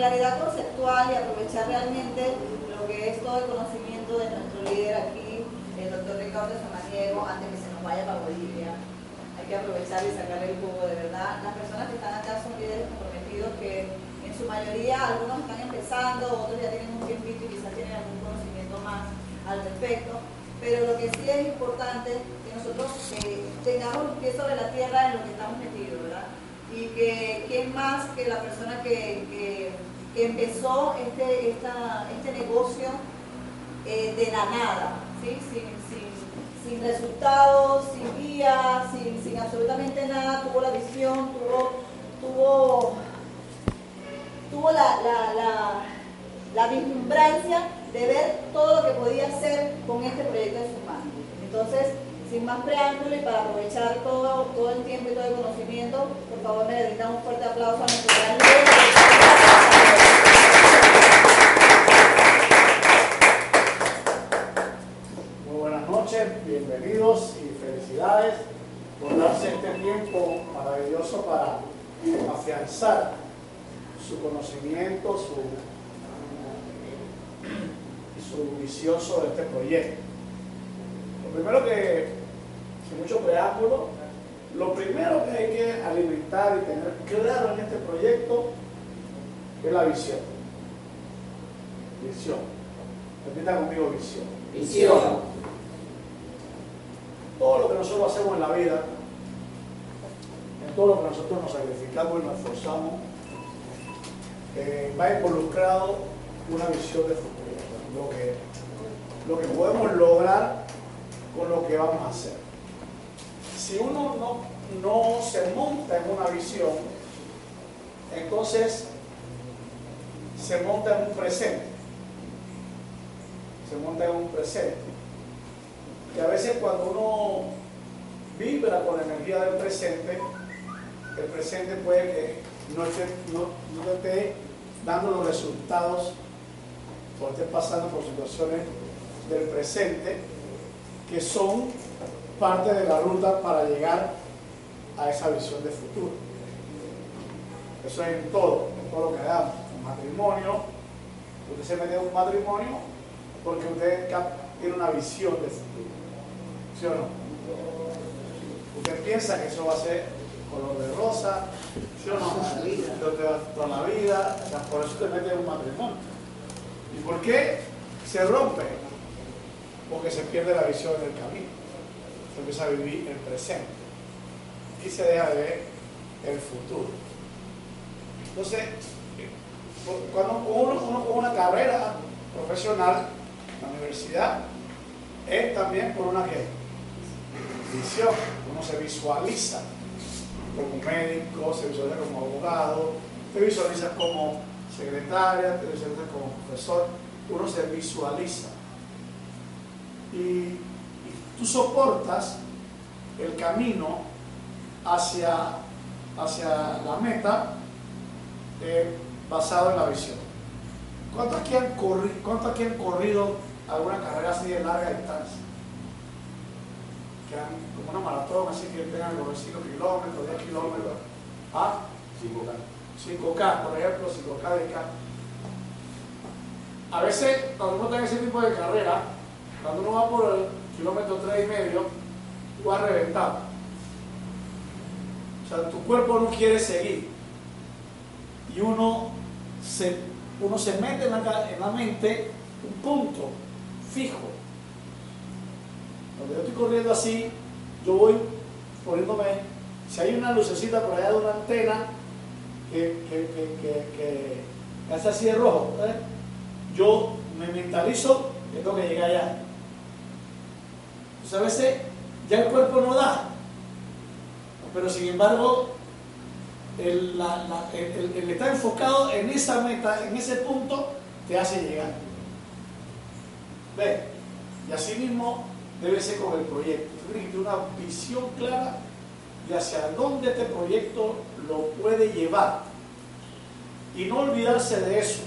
claridad conceptual y aprovechar realmente lo que es todo el conocimiento de nuestro líder aquí, el doctor Ricardo Samaniego, antes que se nos vaya para Bolivia. Hay que aprovechar y sacarle el jugo de verdad. Las personas que están acá son líderes comprometidos que en su mayoría algunos están empezando, otros ya tienen un tiempito y quizás tienen algún conocimiento más al respecto. Pero lo que sí es importante que nosotros eh, tengamos los pies sobre la tierra en lo que estamos metidos. Y que quién más que la persona que, que, empezó este, esta, este negocio eh, de la nada, ¿sí? sin, sin, resultados, sin guía, sin, sin absolutamente nada, tuvo la visión, tuvo, tuvo, tuvo la, la, la, vislumbrancia de ver todo lo que podía hacer con este proyecto en sus manos. Entonces, sin más preámbulo y para aprovechar todo, todo el tiempo y todo el conocimiento, por favor me dedican un fuerte aplauso a nuestro gran Muy buenas noches, bienvenidos y felicidades por darse este tiempo maravilloso para afianzar su conocimiento su, y su visión sobre este proyecto. Lo primero que, sin mucho preámbulo, lo primero que hay que alimentar y tener claro en este proyecto es la visión. Visión. Repita conmigo visión. Visión. Todo lo que nosotros hacemos en la vida, en todo lo que nosotros nos sacrificamos y nos esforzamos, eh, va involucrado una visión de futuro. Lo que, lo que podemos lograr con lo que vamos a hacer. Si uno no, no se monta en una visión, entonces se monta en un presente. Se monta en un presente. Que a veces cuando uno vibra con la energía del presente, el presente puede que no, esté, no te esté dando los resultados o esté pasando por situaciones del presente que son parte de la ruta para llegar a esa visión de futuro. Eso es en todo, en todo lo que hagamos. En matrimonio, usted se mete en un matrimonio porque usted tiene una visión de futuro. ¿Sí o no? Usted piensa que eso va a ser color de rosa, ¿sí o no? Toda la vida, o sea, por eso te mete en un matrimonio. ¿Y por qué se rompe? porque se pierde la visión del camino. Se empieza a vivir el presente y se deja de ver el futuro. Entonces, cuando uno, con una carrera profesional en la universidad, es también por una ¿qué? visión. Uno se visualiza como médico, se visualiza como abogado, te visualiza como secretaria, te visualiza como profesor, uno se visualiza y tú soportas el camino hacia, hacia la meta eh, basado en la visión. ¿Cuántos aquí, han corri ¿Cuántos aquí han corrido alguna carrera así de larga distancia? Que han, como una maratón, así que tengan los 5 kilómetros, 10 kilómetros. ¿Ah? 5K. 5K, por ejemplo, 5K de K. A veces, cuando uno tiene ese tipo de carrera, cuando uno va por el kilómetro 3 y medio, tú vas reventado. O sea, tu cuerpo no quiere seguir. Y uno se, uno se mete en la, en la mente un punto fijo. cuando yo estoy corriendo así, yo voy poniéndome, si hay una lucecita por allá de una antena que, que hace así de rojo, ¿eh? yo me mentalizo que tengo que llegar allá. Entonces a veces ya el cuerpo no da, pero sin embargo el, estar enfocado en esa meta, en ese punto, te hace llegar. ¿Ve? Y así mismo debe ser con el proyecto. Tienes una visión clara de hacia dónde este proyecto lo puede llevar. Y no olvidarse de eso.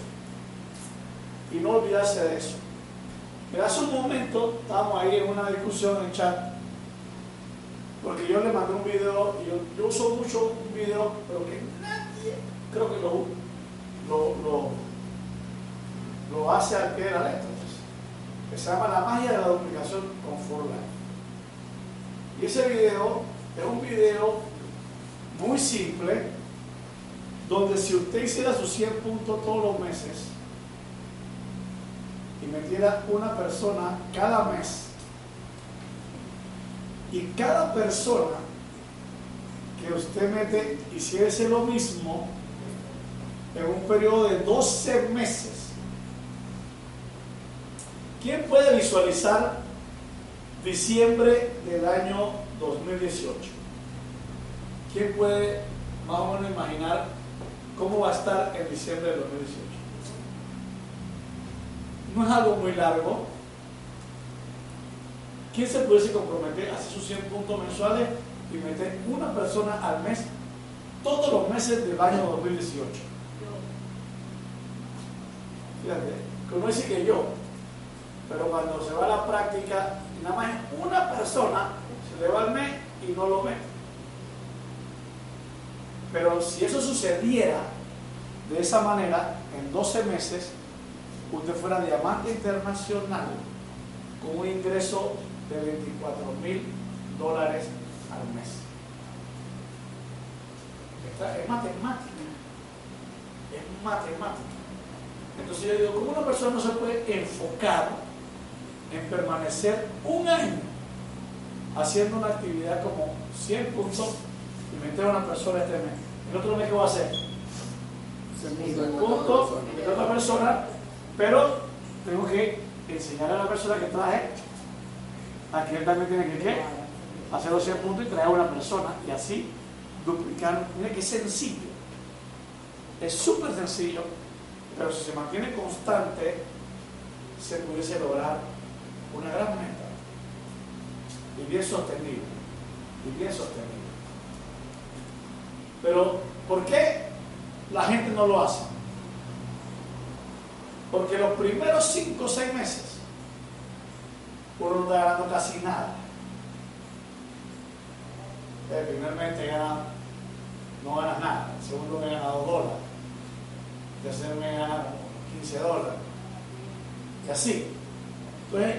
Y no olvidarse de eso. Pero hace un momento estábamos ahí en una discusión en chat porque yo le mandé un video, yo, uso mucho un video, pero que nadie creo que lo, lo, lo, lo hace al pie de la letra. Que se llama La magia de la duplicación con Forlife. Y ese video es un video muy simple, donde si usted hiciera sus 100 puntos todos los meses y metiera una persona cada mes, y cada persona que usted mete hiciese lo mismo en un periodo de 12 meses. ¿Quién puede visualizar diciembre del año 2018? ¿Quién puede más o menos imaginar cómo va a estar en diciembre del 2018? No es algo muy largo, ¿Quién se pudiese comprometer a hacer sus 100 puntos mensuales y meter una persona al mes todos los meses del año 2018? Fíjate, uno dice que yo, pero cuando se va a la práctica, nada más una persona se le va al mes y no lo ve. Pero si eso sucediera de esa manera, en 12 meses, usted fuera diamante internacional con un ingreso de 24 mil dólares al mes. Esta es matemática. Es matemática. Entonces yo digo, ¿cómo una persona no se puede enfocar en permanecer un año haciendo una actividad como 100 puntos y meter a una persona este mes? ¿El otro mes qué va a hacer? 100 puntos, meter a otra persona, pero tengo que enseñar a la persona que traje Aquí él también tiene que hacer los 100 puntos y traer a una persona y así duplicar. Mira que sencillo. Es súper sencillo, pero si se mantiene constante, se pudiese lograr una gran meta. Y bien sostenible. Y bien sostenible. Pero, ¿por qué la gente no lo hace? Porque los primeros 5 o 6 meses uno no está ganando casi nada. El primer mes te gana, no ganas nada. El segundo me gana 2 dólares. El tercer mes gana 15 dólares. Y así. Entonces,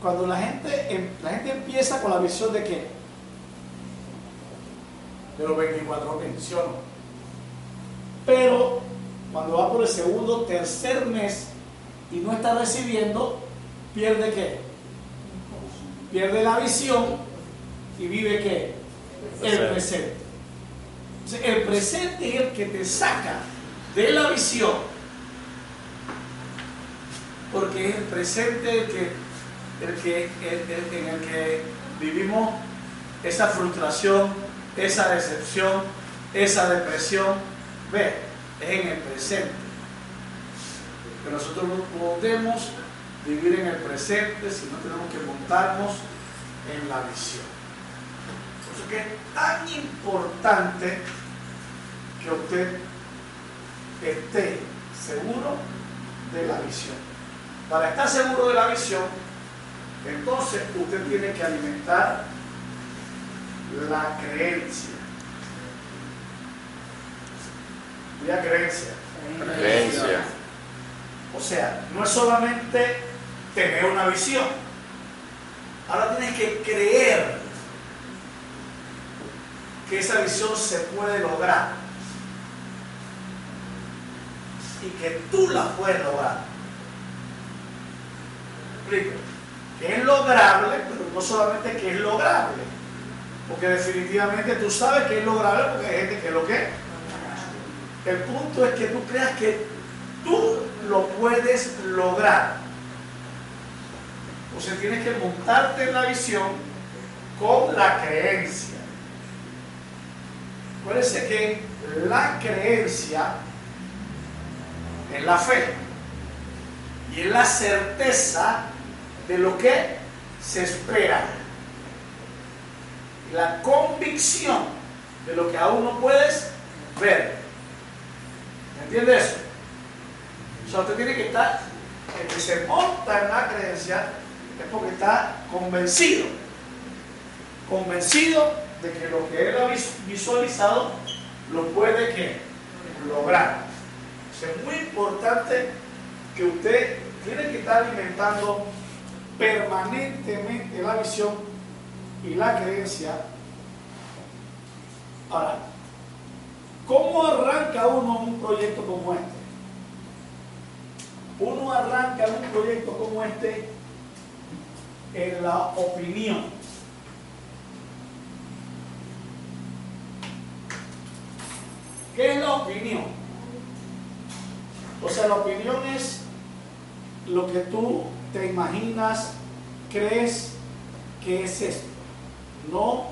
cuando la gente, em, la gente empieza con la visión de que de los 24 pensiones, pero cuando va por el segundo, tercer mes y no está recibiendo, pierde qué? pierde la visión y vive qué? El presente. el presente es el que te saca de la visión, porque es el presente el que, el que, en el que vivimos esa frustración, esa decepción, esa depresión. Ve, en el presente. Pero nosotros no podemos vivir en el presente, si no tenemos que montarnos en la visión. Por eso que es tan importante que usted esté seguro de la visión. Para estar seguro de la visión, entonces usted tiene que alimentar la creencia. La creencia. Creencia. O sea, no es solamente tener una visión. Ahora tienes que creer que esa visión se puede lograr y que tú la puedes lograr. Que es lograble, pero no solamente que es lograble, porque definitivamente tú sabes que es lograble porque hay gente que lo que. El punto es que tú creas que tú lo puedes lograr. O sea, tienes que montarte en la visión con la creencia. Acuérdense que la creencia es la fe y es la certeza de lo que se espera. La convicción de lo que aún no puedes ver. ¿Me entiendes eso? O sea, usted tiene que estar, el que se monta en la creencia es porque está convencido. Convencido de que lo que él ha visualizado lo puede que lograr. es muy importante que usted tiene que estar alimentando permanentemente la visión y la creencia. Ahora, ¿cómo arranca uno un proyecto como este? Uno arranca un proyecto como este en la opinión. ¿Qué es la opinión? O sea, la opinión es lo que tú te imaginas, crees que es esto, no,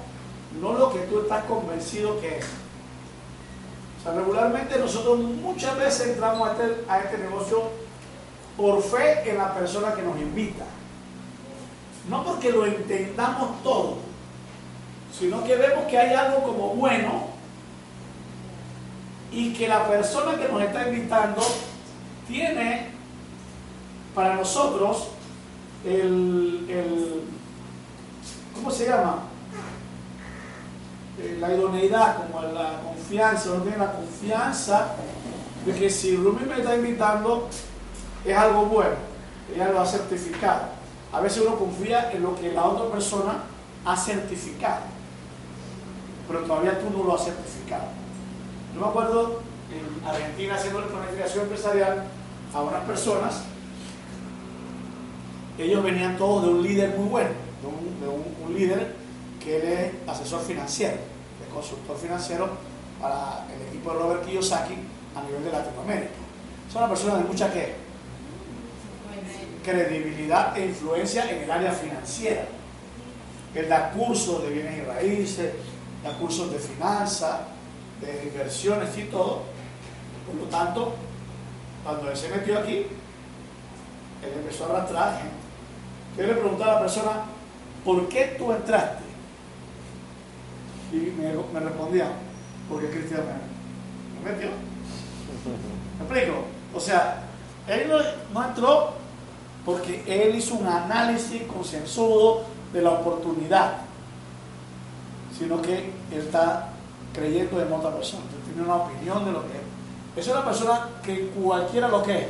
no lo que tú estás convencido que es. Sea, regularmente nosotros muchas veces entramos a este, a este negocio por fe en la persona que nos invita. No porque lo entendamos todo, sino que vemos que hay algo como bueno y que la persona que nos está invitando tiene para nosotros el, ¿cómo se llama? Eh, la idoneidad, como la confianza, uno tiene la confianza de que si Rubí me está invitando es algo bueno, ella lo ha certificado. A veces uno confía en lo que la otra persona ha certificado, pero todavía tú no lo has certificado. Yo me acuerdo en Argentina haciendo la planificación empresarial a unas personas ellos venían todos de un líder muy bueno, de, un, líder que él es asesor financiero, es consultor financiero para el equipo de Robert Kiyosaki a nivel de Latinoamérica. Es una persona de mucha ¿qué? credibilidad e influencia en el área financiera. Él da cursos de bienes y raíces, da cursos de finanzas, de inversiones y todo. Por lo tanto, cuando él se metió aquí, él empezó a arrastrar gente yo le preguntaba a la persona, ¿por qué tú entraste? Y me, me respondía, porque Cristian me, metió. ¿Me explico? O sea, él no, entró porque él hizo un análisis concienzudo de la oportunidad, sino que él está creyendo en otra persona, él tiene una opinión de lo que es. Es una persona que cualquiera lo que es,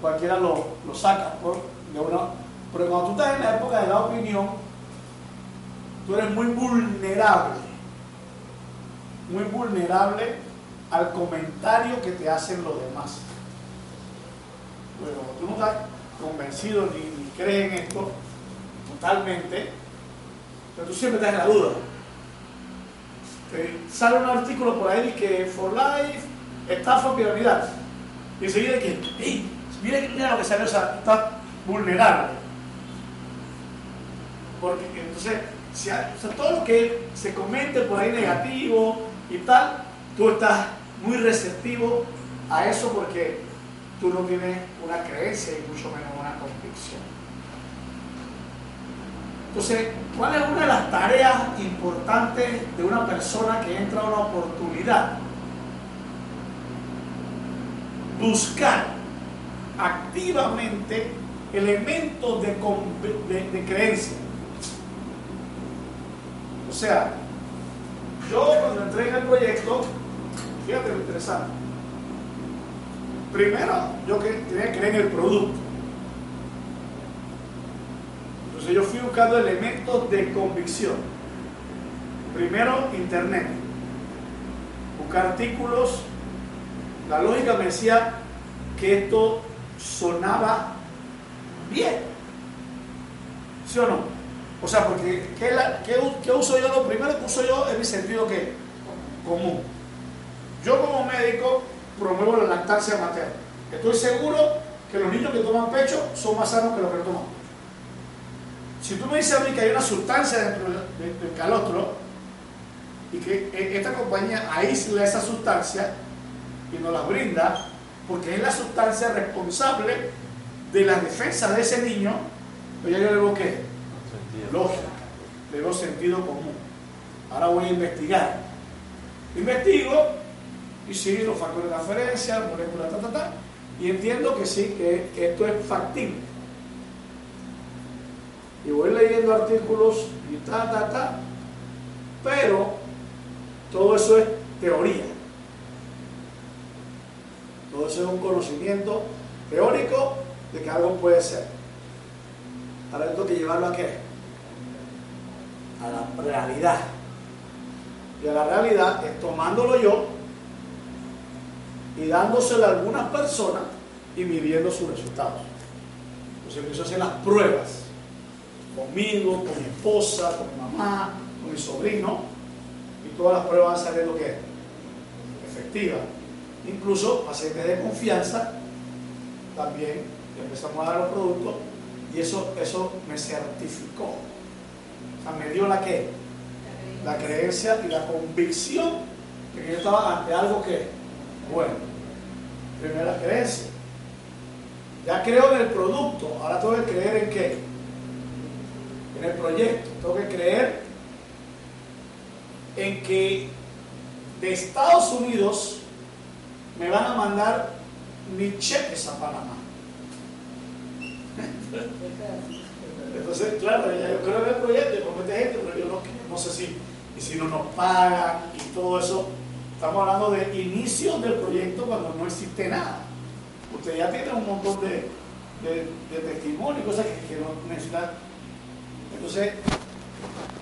cualquiera lo, lo saca por porque cuando tú estás en la época de la opinión, tú eres muy vulnerable, muy vulnerable al comentario que te hacen los demás. Pero tú no estás convencido ni, crees en esto totalmente, pero tú siempre estás en la duda. sale un artículo por ahí que For Life, estafa, piramidal. Y enseguida que, hey, mira, mira lo que salió, o sea, vulnerable. Porque entonces, si todo lo que se comente por ahí negativo y tal, tú estás muy receptivo a eso porque tú no tienes una creencia y mucho menos una convicción. Entonces, ¿cuál es una de las tareas importantes de una persona que entra a una oportunidad? Buscar activamente elementos de, creencia. O sea, yo cuando entré en el proyecto, fíjate lo interesante. Primero, yo tenía que creer en el producto. Entonces yo fui buscando elementos de convicción. Primero, internet. Buscar artículos. La lógica me decía que esto sonaba bien. ¿Sí o no? O sea, porque ¿qué, uso yo? Lo primero que uso yo es mi sentido común. Yo como médico promuevo la lactancia materna. Estoy seguro que los niños que toman pecho son más sanos que los que no toman pecho. Si tú me dices a mí que hay una sustancia dentro del calostro y que e, esta compañía aísla esa sustancia y nos la brinda, porque es la sustancia responsable de la defensa de ese niño, pues ya yo le digo que lógica, le sentido común. Ahora voy a investigar. Investigo y sí, los factores de transferencia, moléculas, ta, ta, ta, y entiendo que sí, que, que esto es factible. Y voy leyendo artículos y ta, ta, ta, pero todo eso es teoría. Todo eso es un conocimiento teórico de que algo puede ser. Ahora tengo que llevarlo a qué? A la realidad. Y a la realidad es tomándolo yo y dándoselo a algunas personas y midiendo sus resultados. Entonces empiezo a hacer las pruebas conmigo, con mi esposa, con mi mamá, con mi sobrino, y todas las pruebas van a salir lo que es efectiva. Incluso pacientes de confianza también empezamos a dar los productos y eso, eso me certificó. Me dio la que la creencia y la convicción de que yo estaba ante algo que bueno. Primera creencia. Ya creo en el producto, ahora tengo que creer en qué? En el proyecto. Tengo que creer en que de Estados Unidos me van a mandar mis cheques a Panamá. Entonces, claro, yo creo en el proyecto, promete gente, pero yo no, no sé si, y si no nos pagan y todo eso. Estamos hablando de inicio del proyecto cuando no existe nada. Usted ya tiene un montón de, de, de testimonio y cosas que, no necesitan. Entonces,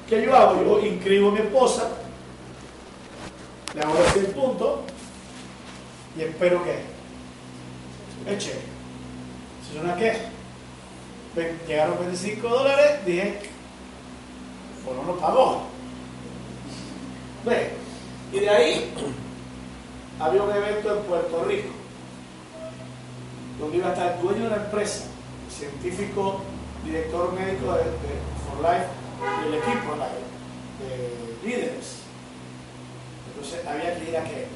¿qué yo hago? Yo inscribo a mi esposa, le hago decir punto y espero que eche. Si suena que llegaron 25 dólares, dije, pues no lo pagó. Ve, y de ahí había un evento en Puerto Rico, donde iba a estar el dueño de la empresa, el científico, director médico de, For Life y el equipo de, de líderes. Entonces había que ir a qué.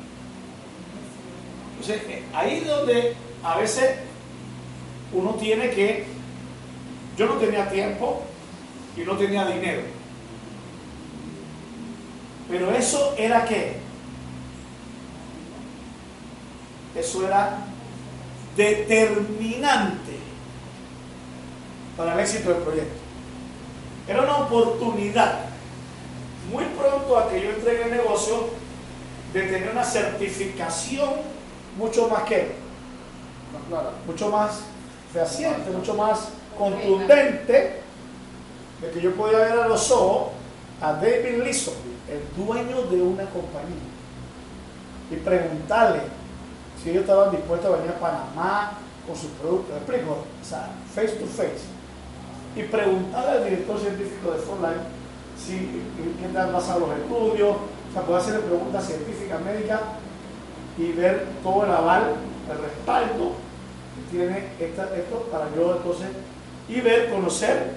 Entonces ahí es donde a veces uno tiene que, yo no tenía tiempo y no tenía dinero. Pero eso era qué? Eso era determinante para el éxito del proyecto. Era una oportunidad muy pronto a que yo entregue el negocio de tener una certificación mucho más que, mucho más fehaciente, mucho más contundente, de que yo podía ver a los ojos a David Lisson, el dueño de una compañía, y preguntarle si ellos estaban dispuestos a venir a Panamá con sus productos. ¿Me explico? O sea, face to face. Y preguntarle al director científico de Frontline si qué tal basado los estudios, o sea, poder hacerle preguntas científicas, médicas y ver todo el aval, el respaldo que tiene esto para yo entonces, y ver, conocer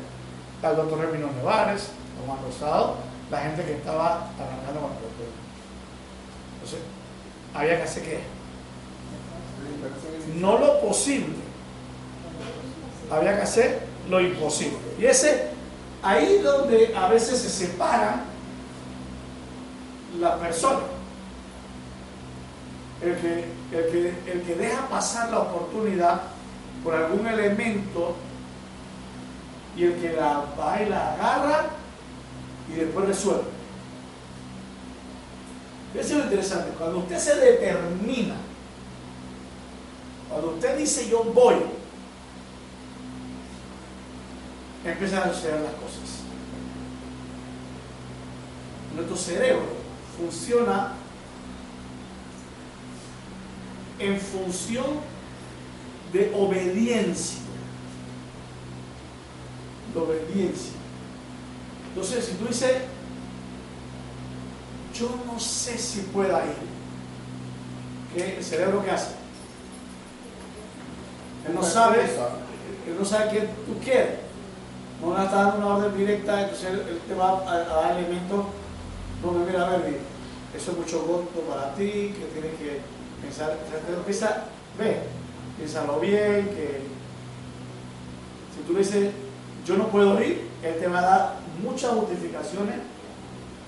al doctor Hermino Nevares, Tomás Rosado, la gente que estaba arrancando con el producto. Entonces, había que hacer qué? No lo posible, había que hacer lo imposible. Y ese, ahí donde a veces se separan las personas. El que, el, que, el que deja pasar la oportunidad por algún elemento y el que la va y la agarra y después resuelve. Eso es lo interesante. Cuando usted se determina, cuando usted dice yo voy, empiezan a suceder las cosas. Nuestro cerebro funciona en función de obediencia. La obediencia. Entonces, si tú dices, yo no sé si pueda ir, ¿qué el cerebro qué hace? Él no sabe, él no sabe qué tú quieres. No le está dando una orden directa, entonces él, te va a, dar elementos donde mira, a ver, eso es mucho voto para ti, que tienes que pensar, empieza, ve, piénsalo bien, que si tú le dices, yo no puedo ir, él te va a dar muchas justificaciones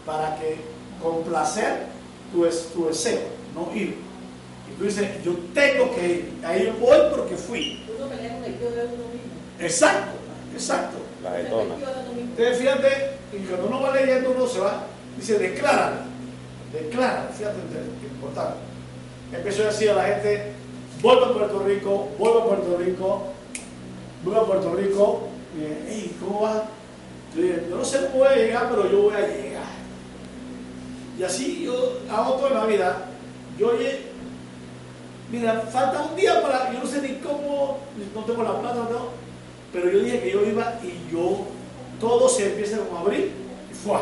para que complacer tu, tu deseo, no ir. Y tú dices, yo tengo que ir, ahí yo voy porque fui. Exacto, exacto. La Entonces fíjate, y cuando uno va leyendo uno se va, dice, declara, declara, fíjate, es importante. Empezó a decir a la gente, vuelvo a Puerto Rico, vuelvo a Puerto Rico, vuelvo a Puerto Rico, y hey, ¿cómo va? Yo no sé cómo voy a llegar, pero yo voy a llegar. Y así yo hago toda la vida. Yo oye, mira, falta un día para, yo no sé ni cómo, no tengo la plata, no, pero yo dije que yo iba y yo, todo se empieza como a abrir y fue.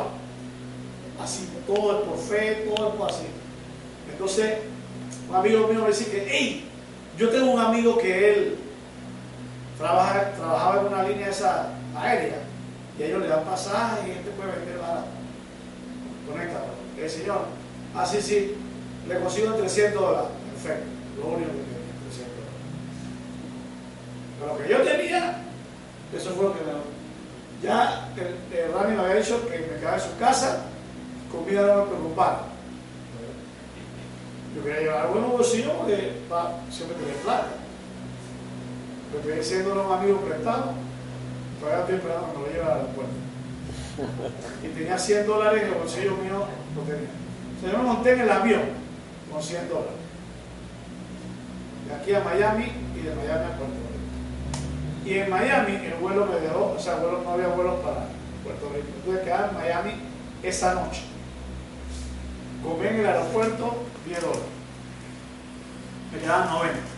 Así, todo es por fe, todo es por así. Entonces, un amigo mío me dice que, hey, yo tengo un amigo que él trabaja, trabajaba en una línea esa aérea y ellos le dan pasaje y este puede vender barato. Conéctalo. El señor, así sí, le consigo 300 dólares. Perfecto. Lo único que tiene, 300 dólares. Pero lo que yo tenía, eso fue lo que me. Ya el, el Rani me había dicho que me quedaba en su casa, comida no me preocupaba. Yo quería llevar buenos bolsillos porque siempre tenía plata. Pero estoy diciendo a los amigos prestados, todavía estoy esperando que lo lleve al aeropuerto. Y tenía 100 dólares en el bolsillo mío, lo tenía. O yo me monté en el avión con 100 dólares. De aquí a Miami y de Miami a Puerto Rico. Y en Miami el vuelo me dejó, o sea, no había vuelos para Puerto Rico. Tuve que quedar en Miami esa noche. Comí en el aeropuerto 10 dólares. Me quedaban 90.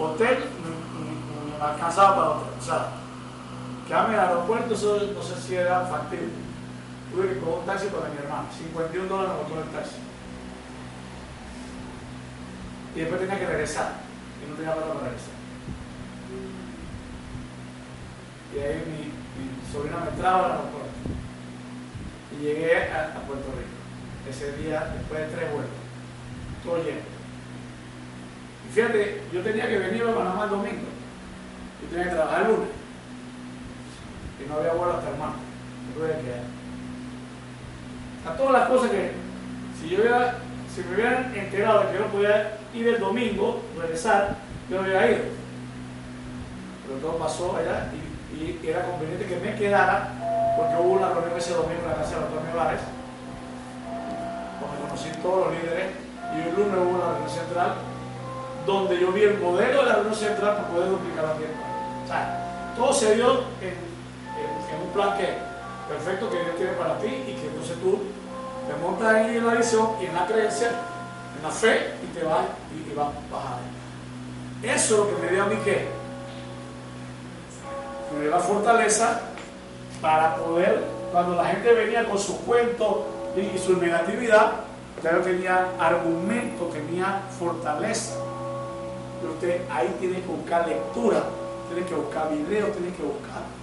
Hotel, me, alcanzaba para hotel. O sea, quedarme en el aeropuerto, eso no sé si era factible. Tuve que coger un taxi para mi hermano. 51 dólares me costó el taxi. Y después tenía que regresar. Y no tenía plata para regresar. Y ahí mi, sobrina me trajo al aeropuerto. Y llegué a Puerto Rico ese día después de tres vueltas. Todo lleno. Fíjate, yo tenía que venir a Panamá el domingo. Yo tenía que trabajar el lunes. Y no había vuelo hasta el martes. Me tuve que quedar. A todas las cosas que, si yo hubiera, si me hubieran enterado de que yo no podía ir el domingo, regresar, yo no hubiera ido. Pero todo pasó allá y, era conveniente que me quedara porque hubo una reunión ese domingo en la casa de los Vares conocí todos los líderes y el lunes hubo una reunión central donde yo vi el modelo de la reunión central para poder duplicar la tienda. O sea, todo se dio en, un plan que perfecto que Dios tiene para ti y que entonces tú te montas ahí en la visión y en la creencia, en la fe y te vas y, vas bajando. Eso es lo que me dio a mí que me dio la fortaleza para poder, cuando la gente venía con sus cuentos y su negatividad, Usted tenía argumento, tenía fortaleza. Pero usted ahí tiene que buscar lectura, tiene que buscar video, tiene que buscar.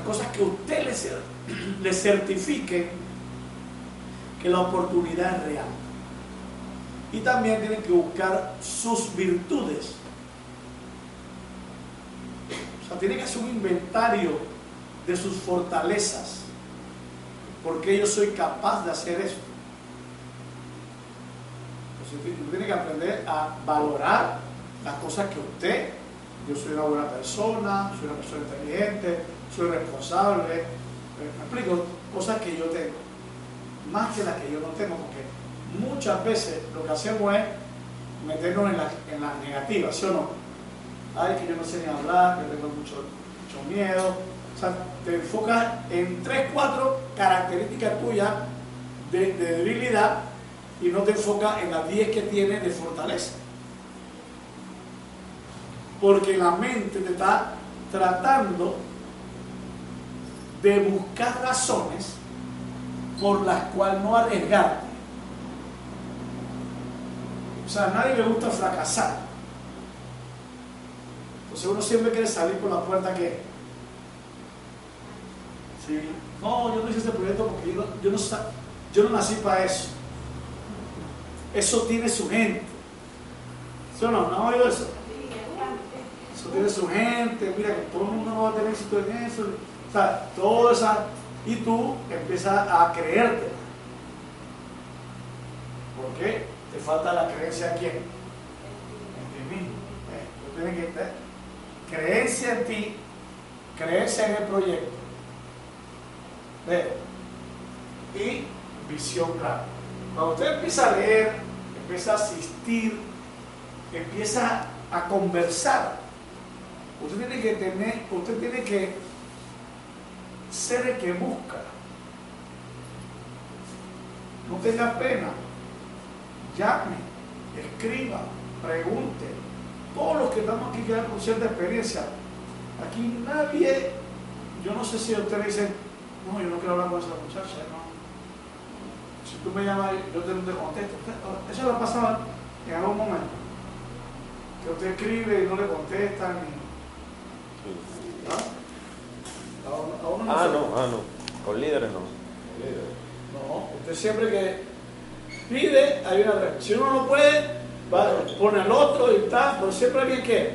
O cosas que usted le, certifique que la oportunidad es real. Y también tiene que buscar sus virtudes. O sea, tiene que hacer un inventario de sus fortalezas. Porque yo soy capaz de hacer esto. Usted tiene que aprender a valorar las cosas que usted, yo soy una buena persona, soy una persona inteligente, soy responsable, eh, me explico, cosas que yo tengo, más que las que yo no tengo, porque muchas veces lo que hacemos es meternos en las en la negativas, ¿sí o no? Ay, que yo no sé ni hablar, que tengo mucho, mucho miedo. O sea, te enfocas en tres, cuatro características tuyas de, de debilidad y no te enfocas en las 10 que tienes de fortaleza. Porque la mente te está tratando de buscar razones por las cuales no arriesgarte. O sea, a nadie le gusta fracasar. Entonces uno siempre quiere salir por la puerta que... Sí. No, yo no hice este proyecto porque yo no, yo no, yo no nací para eso. Eso tiene su gente. ¿Sí o no? ¿No ha oído eso? Eso tiene su gente. Mira que todo el mundo no va a tener éxito en eso. O sea, todo esa... Y tú empiezas a creerte. ¿Por qué? Te falta la creencia en quién? En ti mismo. ¿Eh? Tú tienes que tener creencia en ti, creencia en el proyecto. ¿Ve? Y visión clara. Cuando usted empieza a leer, empieza a asistir, empieza a conversar, usted tiene que tener, usted tiene que ser el que busca. No tenga pena. Llame, escriba, pregunte. Todos los que estamos aquí quedan con cierta experiencia. Aquí nadie, yo no sé si ustedes dicen, no, yo no quiero hablar con esa muchacha, no. Si tú me llamas, yo te, te contesto. Eso lo pasaba en algún momento. Que usted escribe y no le contestan. ¿No? ah, no, ah, no. Con líderes no. No, usted siempre que pide, hay una reacción. Si uno no puede, va, pone al otro y tal, pero siempre alguien que,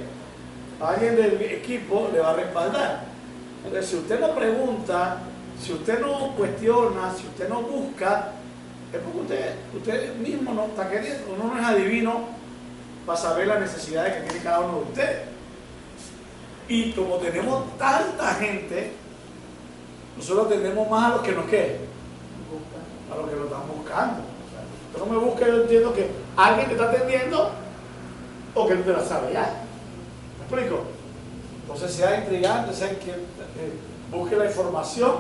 alguien del equipo le va a respaldar. Entonces, si usted no pregunta, si usted no cuestiona, si usted no busca, es porque usted, usted mismo no está queriendo, uno no es adivino para saber las necesidades que tiene cada uno de ustedes. Y como tenemos tanta gente, nosotros tenemos más a los que nos queden, a los que lo están buscando. O sea, no me busca, yo entiendo que alguien te está atendiendo o que no te la sabe ya. ¿Me explico? Entonces sea intrigante, sea que eh, busque la información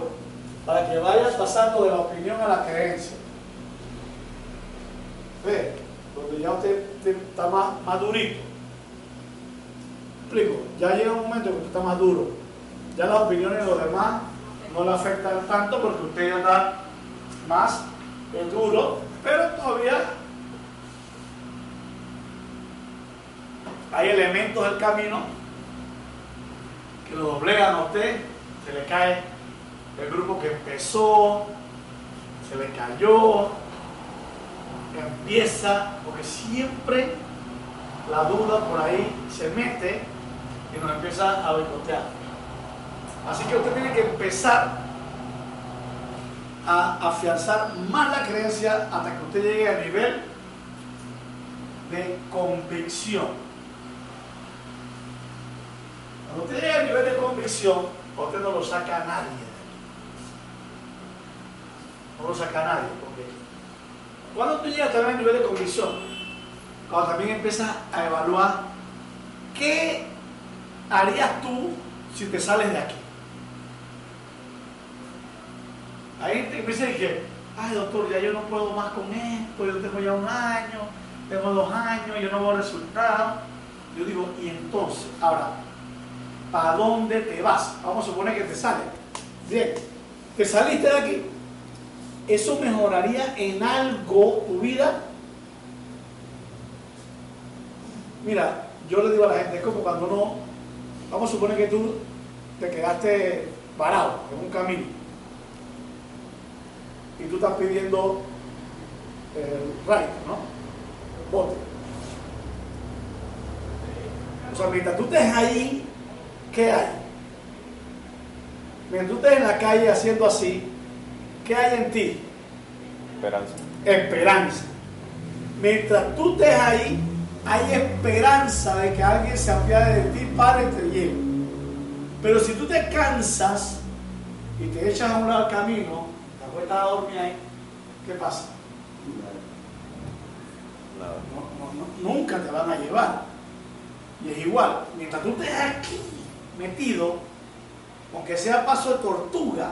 para que vayas pasando de la opinión a la creencia. ¿Ve? Donde ya usted, está más madurito explico? Ya llega un momento que usted está más duro. Ya las opiniones de los demás no le afectan tanto porque usted ya está más duro, pero todavía hay elementos del camino que lo doblegan a usted, se le cae el grupo que empezó, se le cayó, empieza, porque siempre la duda por ahí se mete y nos empieza a boicotear. Así que usted tiene que empezar a afianzar más la creencia hasta que usted llegue a nivel de convicción. Cuando usted llegue a nivel de convicción, usted no lo saca a nadie. No lo saca a nadie. Porque cuando tú llegas a nivel de convicción, cuando también empiezas a evaluar qué harías tú si te sales de aquí? Ahí te empieza a decir, ay doctor, ya yo no puedo más con esto, yo tengo ya un año, tengo dos años, yo no veo resultados. Yo digo, y entonces, ahora, ¿para dónde te vas? Vamos a suponer que te sales. Bien, te saliste de aquí. ¿Eso mejoraría en algo tu vida? Mira, yo le digo a la gente, es como cuando uno Vamos a suponer que tú te quedaste parado en un camino y tú estás pidiendo el right, ¿no? Bote. O sea, mientras tú estés ahí, ¿qué hay? Mientras tú estés en la calle haciendo así, ¿qué hay en ti? Esperanza. Esperanza. Mientras tú estés ahí, hay esperanza de que alguien se apiade de ti y te lleve. Pero si tú te cansas y te echas a un lado al camino, te acuestas a dormir ahí, ¿qué pasa? nunca te van a llevar. Y es igual, mientras tú estés aquí metido, aunque sea paso de tortuga,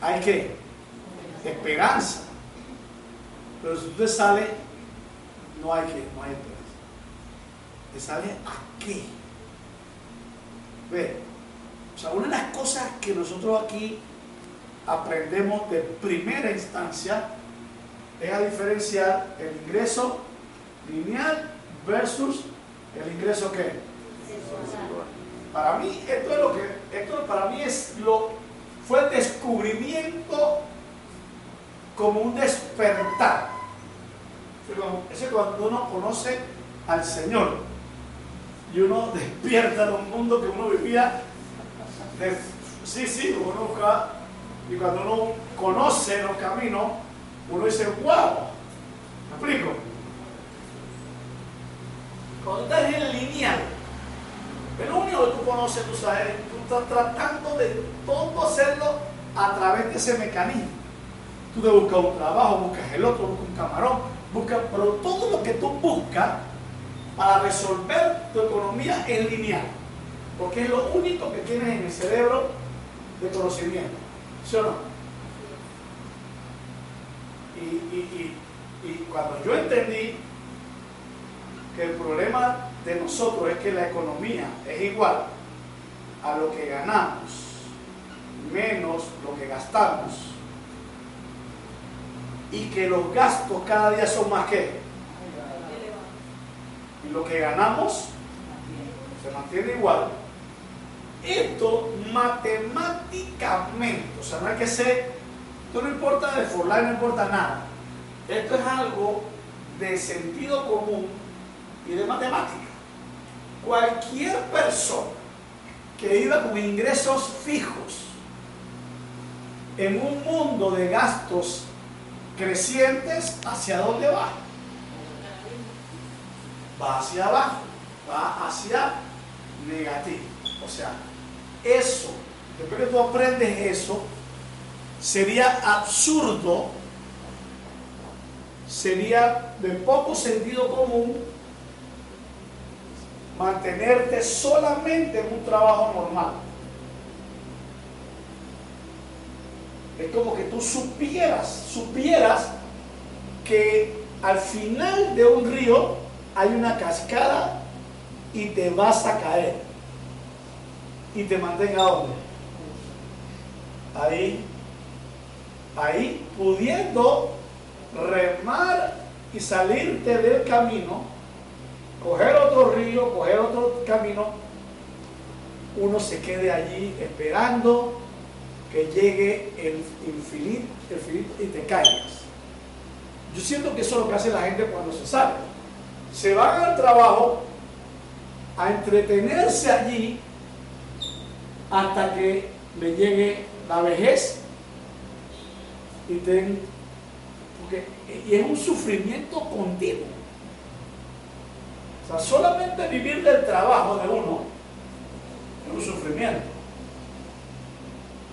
hay que esperanza. Pero si tú te sales, no hay que, no hay esperanza te sale aquí. Ve, sea, una de las cosas que nosotros aquí aprendemos de primera instancia es a diferenciar el ingreso lineal versus el ingreso que para mí esto es lo que esto para mí es lo fue el descubrimiento como un despertar. Ese cuando uno conoce al Señor y uno despierta de un mundo que uno vivía de, sí, sí, uno busca y cuando uno conoce los caminos uno dice, wow, ¿me explico? Cuando estás en lineal, el único que tú conoces, tú sabes, tú estás tratando de todo hacerlo a través de ese mecanismo. Tú te buscas un trabajo, buscas el otro, buscas un camarón, buscas, pero todo lo que tú buscas para resolver tu economía es lineal, porque es lo único que tienes en el cerebro de conocimiento. ¿Sí o no? y, y cuando yo entendí que el problema de nosotros es que la economía es igual a lo que ganamos menos lo que gastamos y que los gastos cada día son más que y lo que ganamos se mantiene igual esto matemáticamente o sea no hay que ser esto no importa de forlar no importa nada esto es algo de sentido común y de matemática. Cualquier persona que iba con ingresos fijos en un mundo de gastos crecientes, ¿hacia dónde va? Va hacia abajo, va hacia negativo. O sea, eso, después que tú aprendes eso, sería absurdo, sería de poco sentido común mantenerte solamente en un trabajo normal. Es como que tú supieras, supieras que al final de un río hay una cascada y te vas a caer. Y te mantenga donde? Ahí, ahí, pudiendo remar y salirte del camino coger otro río, coger otro camino, uno se quede allí esperando que llegue el infinito, y te caigas. Yo siento que eso es lo que hace la gente cuando se sale. Se van al trabajo a entretenerse allí hasta que le llegue la vejez y, ten, porque, y es un sufrimiento continuo solamente vivir del trabajo de uno es un sufrimiento.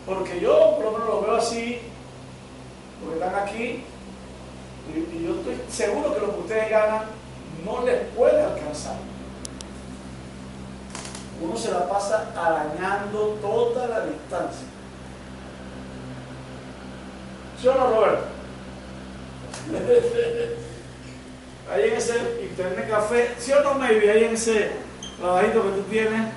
Porque yo por lo menos lo veo así, porque están aquí, y, yo estoy seguro que lo que ustedes ganan no les puede alcanzar. Uno se la pasa arañando toda la distancia. ¿Sí o no, Roberto? ahí en ese internet café, ¿sí o no, maybe? Ahí en ese trabajito que tú tienes,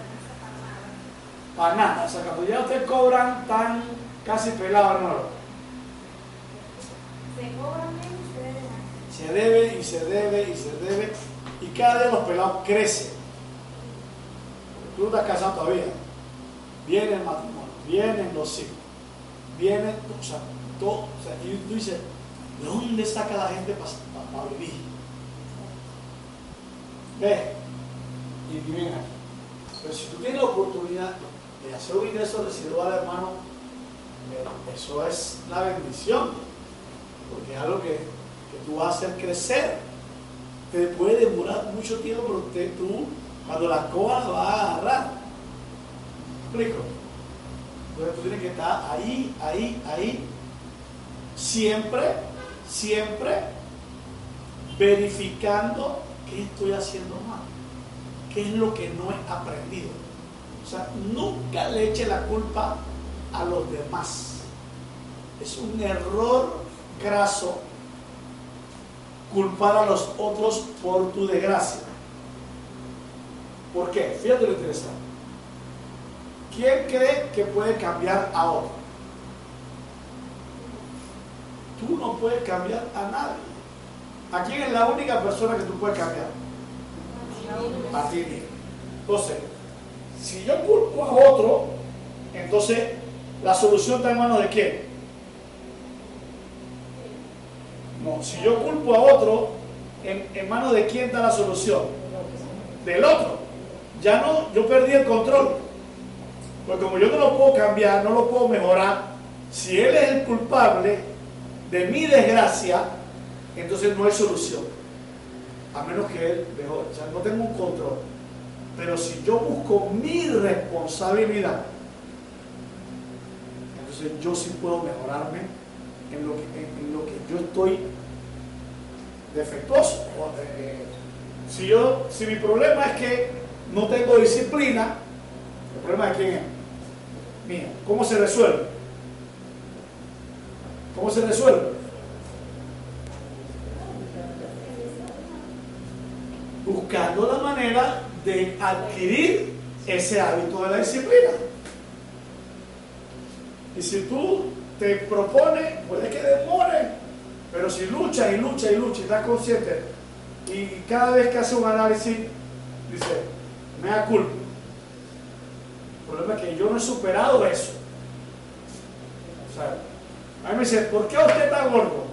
para nada. O sea, cuando ya ustedes cobran, tan casi pelados, ¿no? Se cobran menos, se debe y se debe y se debe. Y cada día los pelados crecen. Tú no estás casado todavía. Viene el matrimonio, vienen los hijos, viene, o sea, todo. O sea, y tú dices, ¿de dónde saca la gente para vivir? Ve, y mira, pero si tú tienes la oportunidad de hacer un ingreso residual, hermano, eso es la bendición, porque es algo que tú vas a hacer crecer. Te puede demorar mucho tiempo, pero tú, cuando la coja la vas a agarrar. ¿Me explico? Entonces tú tienes que estar ahí, ahí, ahí, siempre, siempre verificando ¿qué estoy haciendo mal? ¿Qué es lo que no he aprendido? O sea, nunca le eche la culpa a los demás. Es un error graso culpar a los otros por tu desgracia. ¿Por qué? Fíjate lo interesante. ¿Quién cree que puede cambiar a otro? Tú no puedes cambiar a nadie. ¿A quién es la única persona que tú puedes cambiar? A ti mismo. Entonces, si yo culpo a otro, entonces la solución está en manos de quién? No, si yo culpo a otro, ¿en, manos de quién está la solución? Del otro. Ya no, yo perdí el control. Porque como yo no lo puedo cambiar, no lo puedo mejorar, si él es el culpable de mi desgracia, entonces no hay solución. A menos que él mejore. O sea, no tengo un control. Pero si yo busco mi responsabilidad, entonces yo sí puedo mejorarme en lo que, en, lo que yo estoy defectuoso. Eh, si, yo, si mi problema es que no tengo disciplina, el problema de quién es? Mío. ¿Cómo se resuelve? ¿Cómo se resuelve? Buscando la manera de adquirir ese hábito de la disciplina. Y si tú te propones, puede que demore, pero si lucha y lucha y lucha y estás consciente, y cada vez que hace un análisis, dice, me da culpa. El problema es que yo no he superado eso. O sea, a mí me dice, ¿por qué usted está gordo?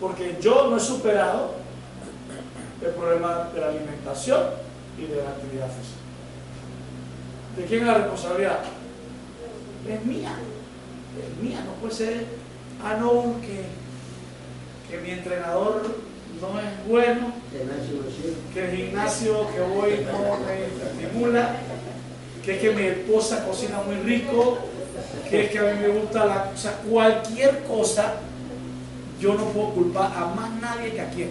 Porque yo no he superado el problema de la alimentación y de la actividad física. ¿De quién es la responsabilidad? Es mía. Mía, no puede ser, ah, no, que, que mi entrenador no es bueno, que el gimnasio que voy no me estimula, que es que mi esposa cocina muy rico, que es que a mí me gusta la... O sea, cualquier cosa, yo no puedo culpar a más nadie que a quien.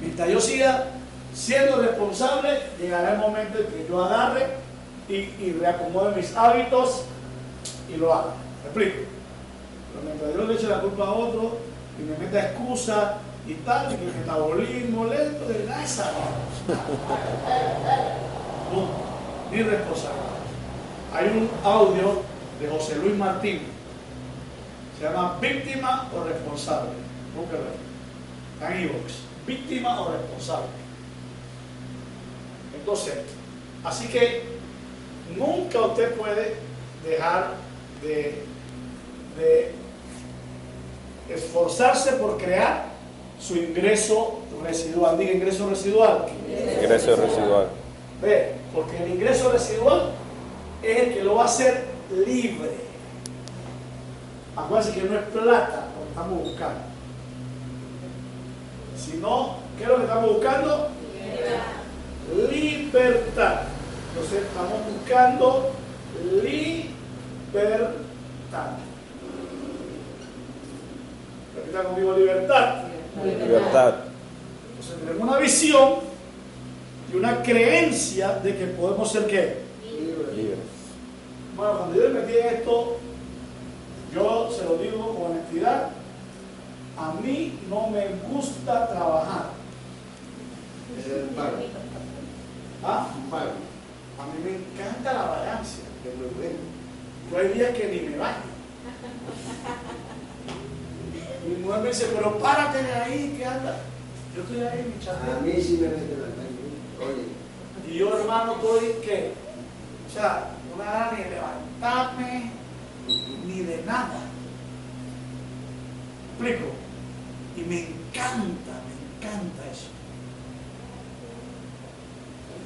Mientras yo siga siendo responsable, llegará el momento en que yo agarre y, y reacomode mis hábitos y lo haga. ¿Me explico? Pero mientras yo le eche la culpa a otro y me meta excusa y tal, y que el metabolismo lento, de esa. Ni responsable. Hay un audio de José Luis Martín, se llama Víctima o Responsable. Búsquelo ahí. Está en Víctima o responsable. Entonces, así que nunca usted puede dejar de, de esforzarse por crear su ingreso residual. Diga ingreso residual. Ingreso residual. Ve, porque el ingreso residual es el que lo va a hacer libre. Acuérdense que no es plata lo que estamos buscando. Sino, ¿qué es lo que estamos buscando? Libertad. Entonces estamos buscando libertad. Repita conmigo libertad. Libertad. Entonces tenemos una visión y una creencia de que podemos ser qué? Libre. Bueno, cuando yo me metí en esto, yo se lo digo con honestidad, a mí no me gusta trabajar. Es el pago. ¿Ah? Un. A mí me encanta la vagancia. Que es muy bueno. Yo hay días que ni me baño. Mi mujer me dice, pero párate de ahí, ¿qué anda? Yo estoy ahí, mi A chaval. mí sí me mete la calle. Oye, Y yo, hermano, estoy que, o sea, no me da ni de levantarme, ni de nada. ¿Me explico? Y me encanta, me encanta eso.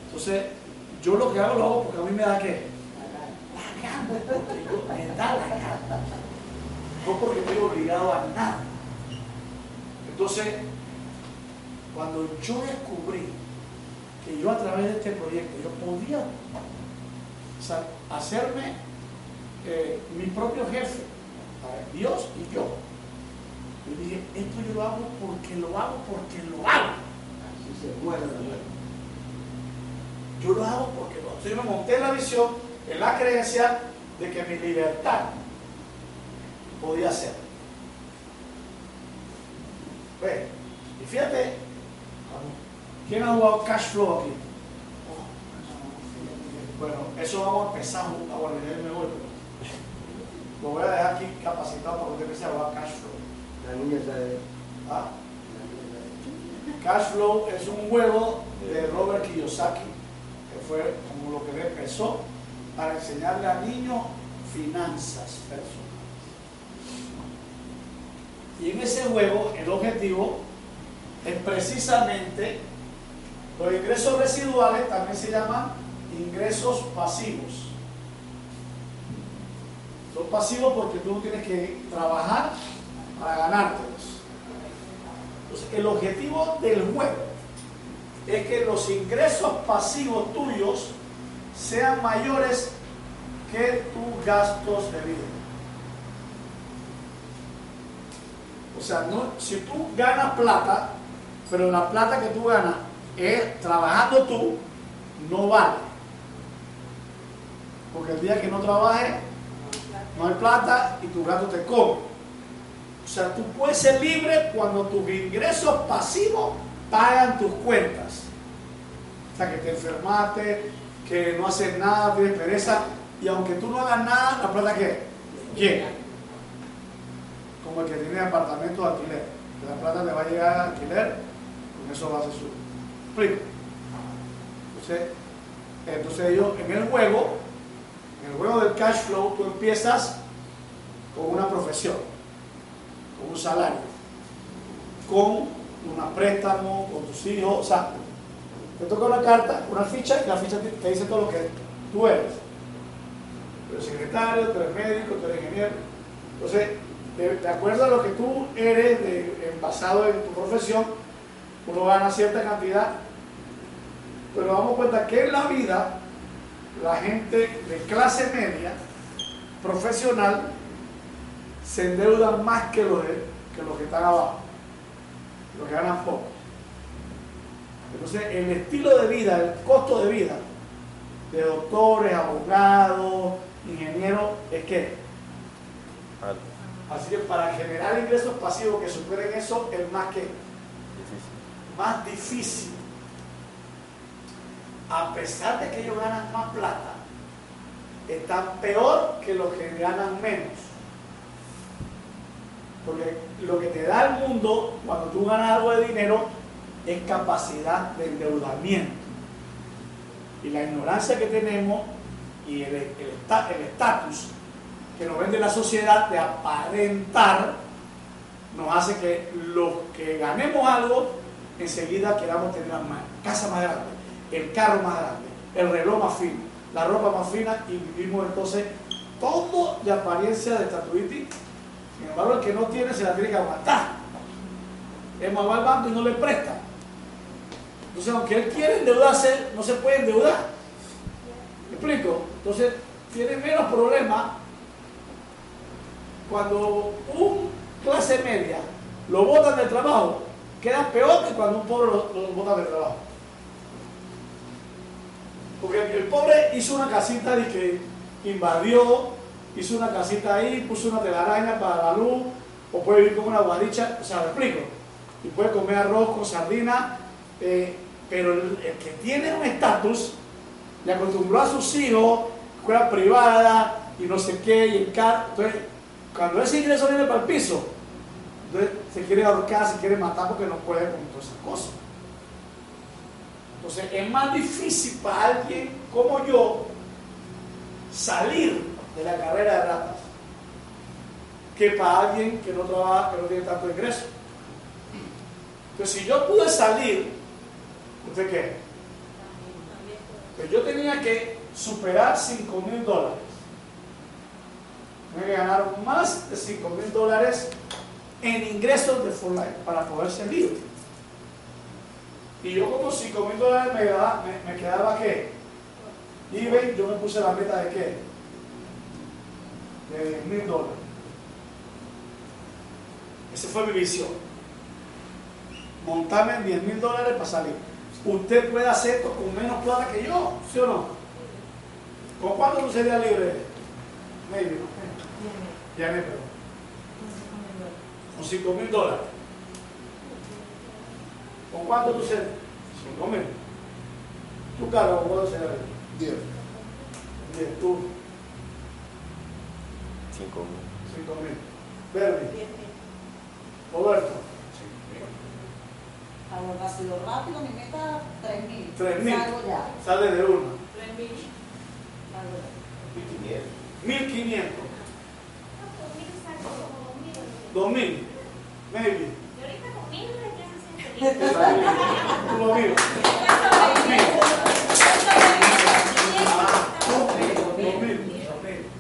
Entonces, yo lo que hago lo hago porque a mí me da que gana, porque me da la gana. No porque estoy obligado a nada. Entonces, cuando yo descubrí que yo a través de este proyecto yo podía o sea, hacerme eh, mi propio jefe, Dios y yo. Yo dije, esto yo lo hago porque lo hago porque lo hago. así se muerte. Yo lo hago porque lo hago. Entonces yo me monté en la visión, en la creencia de que mi libertad podía ser. Ve, y fíjate, ¿quién ha jugado cash flow aquí? Bueno, eso vamos a empezar a bueno, ya me voy. Lo voy a dejar aquí capacitado para que empiece a jugar cash flow. La niña sabe. ¿Ah? Cash flow es un juego de Robert Kiyosaki, que fue como lo que empezó para enseñarle a niños finanzas personales. Y en ese juego el objetivo es precisamente los ingresos residuales, también se llaman ingresos pasivos. Son pasivos porque tú tienes que trabajar para ganártelos. Entonces, el objetivo del juego es que los ingresos pasivos tuyos sean mayores que tus gastos de vida. O sea, no, si tú ganas plata, pero la plata que tú ganas es trabajando tú, no vale. Porque el día que no trabajes, no hay plata y tu gato te come. O sea, tú puedes ser libre cuando tus ingresos pasivos pagan tus cuentas. O sea, que te enfermaste, que no haces nada, tienes pereza, y aunque tú no hagas nada, la plata que llega. Como el que tiene apartamento de alquiler. La plata le va a llegar al alquiler, con eso va a hacer su. ¿Explico? Entonces, entonces ellos, en el juego, en el juego del cash flow, tú empiezas con una profesión, con un salario, con un préstamo, con tus hijos, o sea, te toca una carta, una ficha, y la ficha te, dice todo lo que tú eres. Tú eres secretario, tú eres médico, tú eres ingeniero. Entonces, de, acuerdo a lo que tú eres, de, basado en tu profesión, uno gana cierta cantidad. Pero damos cuenta que en la vida, la gente de clase media, profesional, se endeudan más que los que están abajo, los que ganan poco. Entonces, el estilo de vida, el costo de vida de doctores, abogados, ingenieros, es que Alto. Así que para generar ingresos pasivos que superen eso es más que Difícil. más difícil. A pesar de que ellos ganan más plata, están peor que los que ganan menos. Porque lo que te da el mundo cuando tú ganas algo de dinero es capacidad de endeudamiento. Y la ignorancia que tenemos y el el esta- el estatus que nos vende la sociedad de aparentar nos hace que los que ganemos algo enseguida queramos tener la casa más grande, el carro más grande, el reloj más fino, la ropa más fina y vivimos entonces todo de apariencia de estatuitis. Sin embargo, el que no tiene se la tiene que aguantar. Es más, va y no le presta. Entonces, aunque él quiere endeudarse, no se puede endeudar. ¿Me explico? Entonces, tiene menos problemas cuando un clase media lo botan del trabajo, queda peor que cuando un pobre lo, lo botan del trabajo. Porque el, pobre hizo una casita de que invadió, hizo una casita ahí, puso una telaraña para la luz, o puede vivir con una guaricha, o sea, me explico. Y puede comer arroz con sardina, eh, pero el, que tiene un estatus, le acostumbró a sus hijos, escuela privada y no sé qué, y el carro. Entonces, cuando ese ingreso viene para el piso, entonces se quiere ahorcar, se quiere matar porque no puede con todas esas cosas. Entonces es más difícil para alguien como yo salir de la carrera de ratas que para alguien que no trabaja, que no tiene tanto ingreso. Entonces si yo pude salir, ¿usted qué? Pues yo tenía que superar 5 mil dólares. Tenía que ganar más de 5 mil dólares en ingresos de Full Life para poder ser libre. Y yo como 5 mil dólares me, quedaba- me, me quedaba qué? eBay, yo me puse la meta de qué? De 10 mil dólares. Esa fue mi visión. Montarme en 10 mil dólares para salir. Usted puede hacer esto con menos plata que yo, ¿sí o no? ¿Con cuánto tú serías libre? Maybe, ¿no? Ya me perdón. Con 5 mil dólares. ¿Con cuánto tú serías? 5 mil. ¿Tú, Carlos, con cuánto serías libre? Diez. 10, tú, 5 mil. 5 mil. Bernie, Diez mil. Roberto, Ahora ha sido rápido, mi meta 3.000. 3.000. Salgo ya. sale de una. 3.000. Salgo ya. 1500, Conmigo salgo como dos mil. 2000, maybe. Y ahorita conmigo le quedan cien Tú lo mío. Ah, 2000,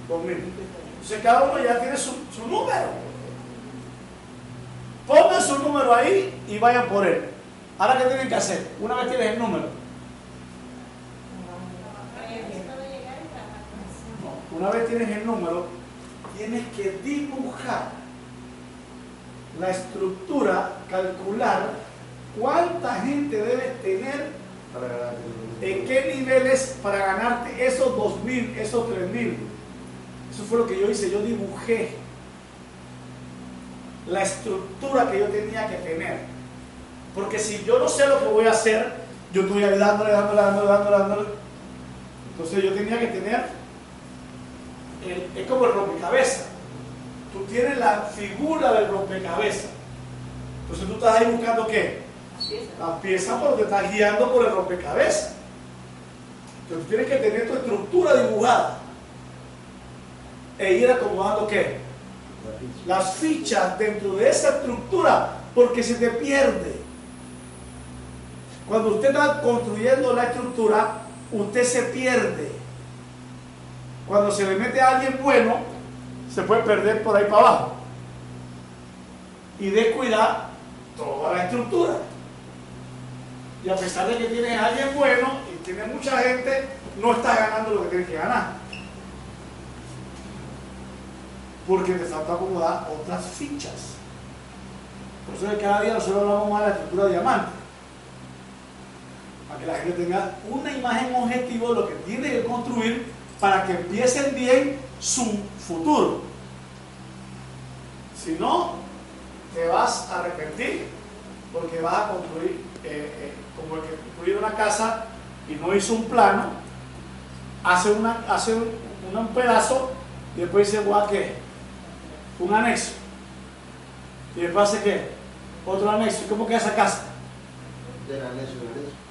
2000. Entonces cada uno ya tiene su, su número. Pongan su número ahí y vayan por él. Ahora, ¿qué tienen que hacer? Una vez tienes el número. Una vez tienes el número, tienes que dibujar la estructura, calcular cuánta gente debes tener, en qué niveles para ganarte esos 2.000, esos 3.000. Eso fue lo que yo hice, yo dibujé la estructura que yo tenía que tener. Porque si yo no sé lo que voy a hacer, yo estoy ahí dándole, dándole, dándole, dándole, dándole. Entonces yo tenía que tener, el- es como el rompecabezas. Tú tienes la figura del rompecabezas. Entonces tú estás ahí buscando qué? La pieza pero te estás guiando por el rompecabezas. Entonces tú tienes que tener tu estructura dibujada. E ir acomodando qué? Las fichas dentro de esa estructura, porque se te pierde. Cuando usted está construyendo la estructura, usted se pierde. Cuando se le mete a alguien bueno, se puede perder por ahí para abajo. Y descuidar toda la estructura. Y a pesar de que tienes a alguien bueno y tiene mucha gente, no estás ganando lo que tienes que ganar. Porque te falta acomodar otras fichas. Por eso es que cada día nosotros hablamos más de la estructura de diamante. Que la gente tenga una imagen objetivo de lo que tiene que construir para que empiecen bien su futuro. Si no, te vas a arrepentir porque vas a construir eh, eh, como el que construye una casa y no hizo un plano, hace, una, hace un, pedazo y después dice, guau, ¿qué? Un anexo. Y después hace qué? Otro anexo. ¿Y cómo queda esa casa? Del anexo.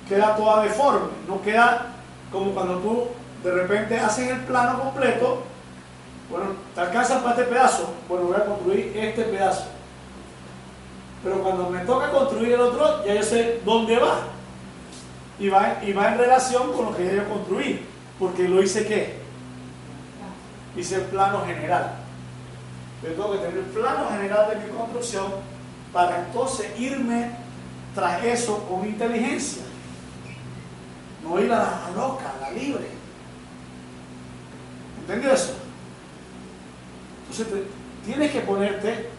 Queda toda deforme, no queda como cuando tú de repente haces el plano completo. Bueno, te alcanza para este pedazo, bueno, voy a construir este pedazo. Pero cuando me toca construir el otro, ya yo sé dónde va. Y va, y va en relación con lo que ya yo construí. Porque lo hice qué? Hice el plano general. Yo tengo que tener el plano general de mi construcción para entonces irme tras eso con inteligencia. No ir a la loca, a la libre. ¿Entendió eso? Entonces tienes que ponerte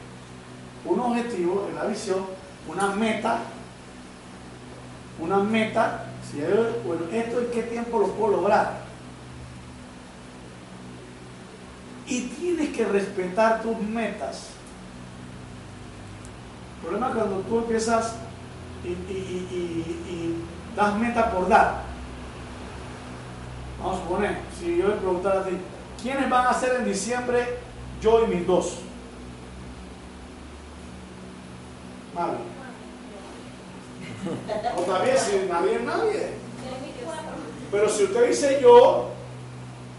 un objetivo en la visión, una meta, una meta, si yo- bueno, esto en qué tiempo lo puedo lograr. Y tienes que respetar tus metas. El problema es cuando tú empiezas y das meta por dar. Si yo le preguntara a ti, ¿quiénes van a ser en diciembre yo y mis dos? Nadie. O también si nadie es nadie. Pero si usted dice yo,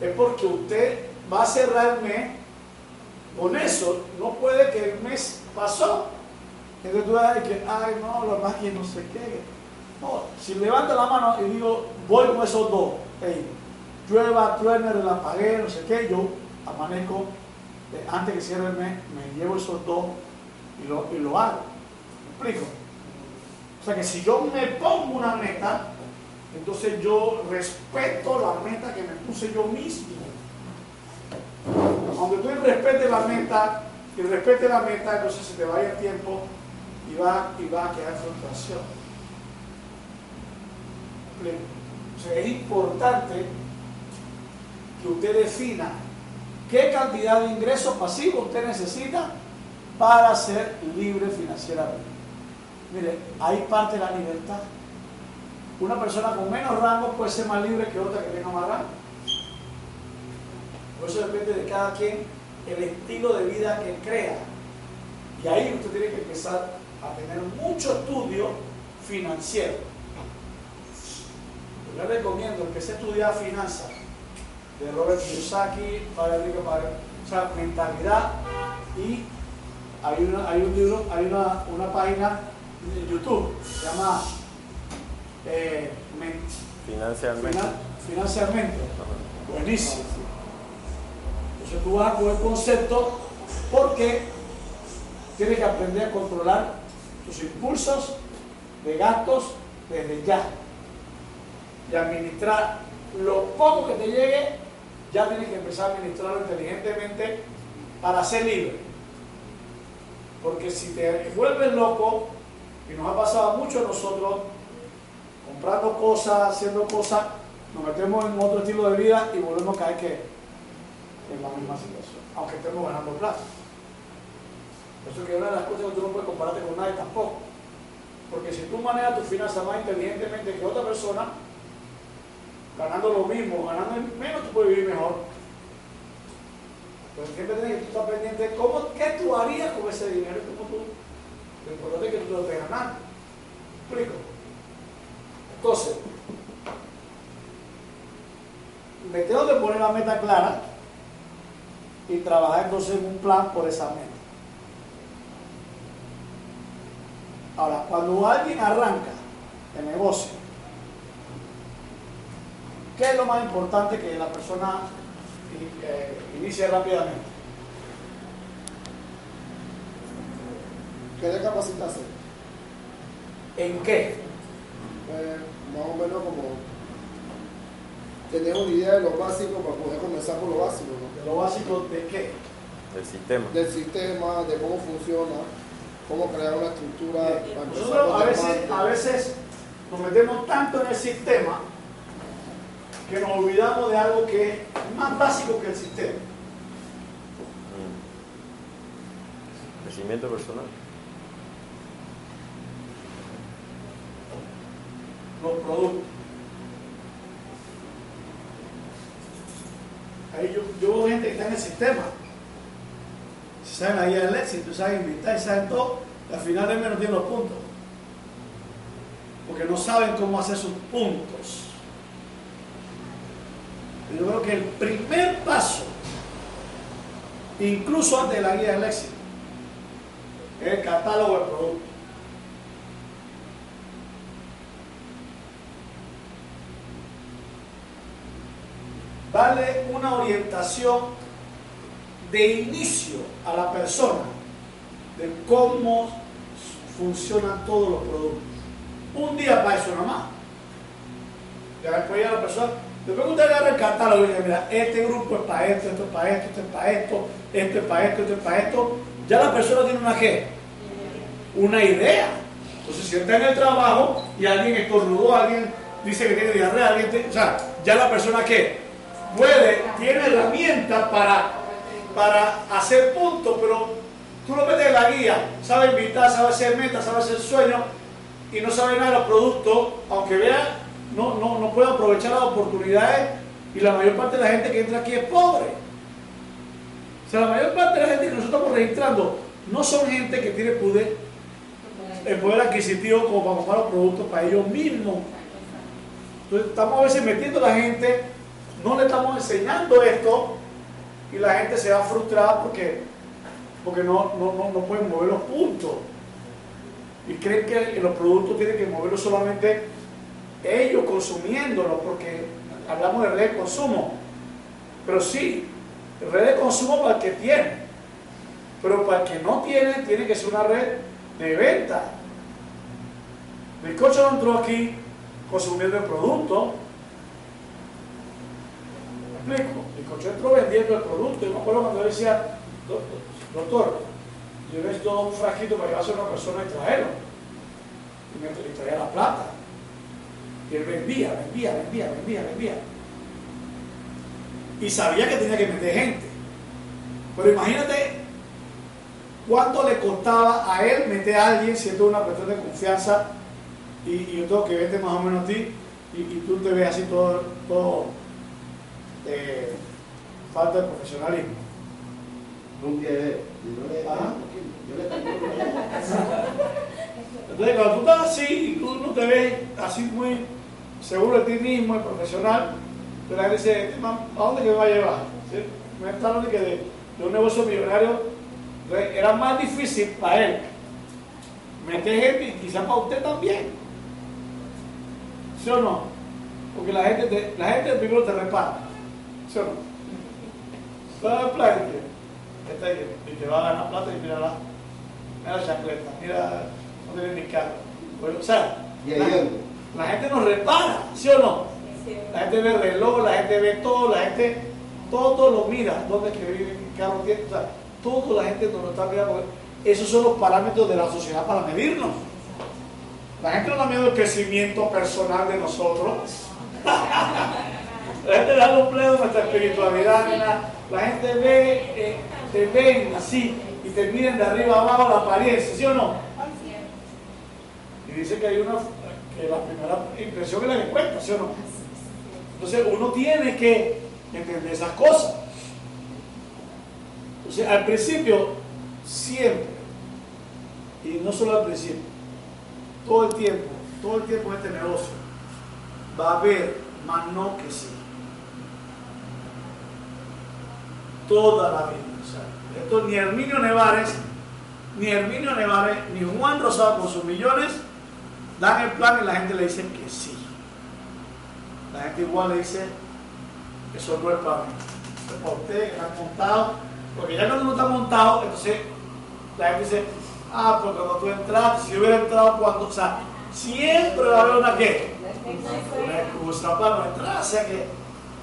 es porque usted va a cerrar el mes con eso. No puede que el mes pasó. Entonces tú vas a decir que, ay, no, más que no sé qué. No, si levanto la mano y digo, voy con esos dos, hey, llueva, truene, relampaguee, no sé qué, yo amanezco, eh, antes que cierre el mes, me llevo esos dos y lo, y lo hago. ¿Me explico? O sea que si yo me pongo una meta, entonces yo respeto la meta que me puse yo mismo. Aunque tú respetes la meta y respete la meta, entonces se te vaya el tiempo y va, y va a quedar frustración. O sea, es importante que usted defina qué cantidad de ingresos pasivos usted necesita para ser libre financieramente. Mire, ahí parte la libertad. Una persona con menos rango puede ser más libre que otra que tenga más rango. Por eso depende de cada quien el estilo de vida que crea. Y ahí usted tiene que empezar a tener mucho estudio financiero. Yo le recomiendo, empecé a estudiar finanzas de Robert Kiyosaki, Padre Rico, Padre, o sea, mentalidad y hay, una, hay un libro, hay una, una página de YouTube, se llama eh, Men- Financialmente. Finan- Financialmente. Buenísimo. Entonces tú vas con el concepto porque tienes que aprender a controlar tus impulsos de gastos desde ya. Y administrar lo poco que te llegue, ya tienes que empezar a administrarlo inteligentemente para ser libre. Porque si te vuelves loco, y nos ha pasado mucho a nosotros, comprando cosas, haciendo cosas, nos metemos en otro estilo de vida y volvemos a caer que en la misma situación, aunque estemos ganando plata. Por eso que una de las cosas que tú no puedes compararte con nadie tampoco. Porque si tú manejas tus finanzas más inteligentemente que otra persona, ganando lo mismo, ganando menos, tú puedes vivir mejor. Pero siempre tienes que estar pendiente de cómo, qué tú harías con ese dinero cómo tú, lo importante es que tú lo estés ganando. ¿Me explico? Entonces, me tengo que poner la meta clara y trabajar entonces en un plan por esa meta. Ahora, cuando alguien arranca el negocio, ¿qué es lo más importante que la persona eh, inicie rápidamente? ¿Qué de capacitarse? ¿En qué? Pues, más o menos como tener una idea de lo básico para poder comenzar por lo básico, ¿no? De lo básico de qué. El sistema. Del sistema, de cómo funciona, cómo crear una estructura para Nosotros a veces, a veces nos metemos tanto en el sistema que nos olvidamos de algo que es más básico que el sistema. Crecimiento personal. los productos. Ahí yo, yo veo gente que está en el sistema. Si saben guía del éxito, saben invitar, saben todo, al final no tienen los puntos. Porque no saben cómo hacer sus puntos. Yo creo que el primer paso, incluso antes de la guía del éxito, es el catálogo de productos. darle una orientación de inicio a la persona de cómo funcionan todos los productos. Un día para eso nomás. Ya después ya la persona, después que usted agarra el catálogo y dice, mira, este grupo es para esto, esto es para esto, esto es para esto, esto es para esto, esto es para esto, ya la persona tiene una qué? Una idea. Entonces si está en el trabajo y alguien estornudó, alguien dice que tiene diarrea, alguien tiene- o sea, ya la persona qué? puede, tiene herramientas para, para hacer puntos, pero tú lo metes en la guía, sabe invitar, sabe hacer metas, sabe hacer sueños y no sabe nada de los productos, aunque vea, no, no, no puede aprovechar las oportunidades y la mayor parte de la gente que entra aquí es pobre. O sea, la mayor parte de la gente que nosotros estamos registrando no son gente que tiene poder, el poder adquisitivo como para comprar los productos para ellos mismos. Entonces estamos a veces metiendo a la gente no le estamos enseñando esto y la gente se va frustrada porque, porque no, no, no, no pueden mover los puntos. Y creen que los productos tienen que moverlos solamente ellos consumiéndolos, porque hablamos de red de consumo. Pero sí, red de consumo para el que tiene. Pero para el que no tiene, tiene que ser una red de venta. Mi coche no entró aquí consumiendo el producto, ¿Me explico? El coche entró vendiendo el producto. Yo me acuerdo cuando decía, "Do- doctor, yo necesito un frasquito para llevarse a una persona y traerlo. Y me traía la plata. Y él vendía, vendía, vendía, vendía, vendía. Y sabía que tenía que meter gente. Pero imagínate cuánto le costaba a él meter a alguien siendo una cuestión de confianza y, y yo tengo que verte más o menos a ti y, y tú te ves así todo, todo eh, falta de profesionalismo. Nunca yo le tengo Entonces, cuando tú estás así y tú no te ves así muy seguro de ti mismo y profesional, pues la gente dice, "Este man, ¿a dónde que me va a llevar? ¿Sí? Me está hablando de que de, de un negocio millonario era más difícil para él meter gente y quizás para usted también. ¿Sí o no? Porque la gente, te- la gente primero te repara. ¿Sí o no? Toda la plata que está ahí y te va a ganar plata y mira la, mira la chancleta, mira, no tiene ni carro. Bueno, o sea, Y ahí la gente nos repara, ¿sí o no? La gente ve el reloj, la gente ve todo, la gente todo lo mira, dónde es que vive, qué carro tiene, o sea, todo la gente nos está mirando. Esos son los parámetros de la sociedad para medirnos. La gente no da miedo el crecimiento personal de nosotros. La gente da los plenos de nuestra espiritualidad. La gente ve, eh, te ven así y te miran de arriba abajo la apariencia, ¿sí o no? Y dice que hay una, que la primera impresión es la que cuenta, ¿sí? Entonces uno tiene que entender esas cosas. Entonces al principio, siempre, y no solo al principio, todo el tiempo, todo el tiempo en este negocio, va a haber más no que sí. Toda la vida. O sea, esto ni Herminio Nevares, ni Herminio Nevares, ni Juan Rosado con sus millones dan el plan y la gente le dice que sí. La gente igual le dice, eso no es para mí, eso es para usted, que está montado. Porque ya cuando uno está montado, entonces la gente dice, ah, pero cuando tú entras, si yo hubiera entrado cuando, o sea, siempre va a haber una qué, una excusa para no entrar, o sea que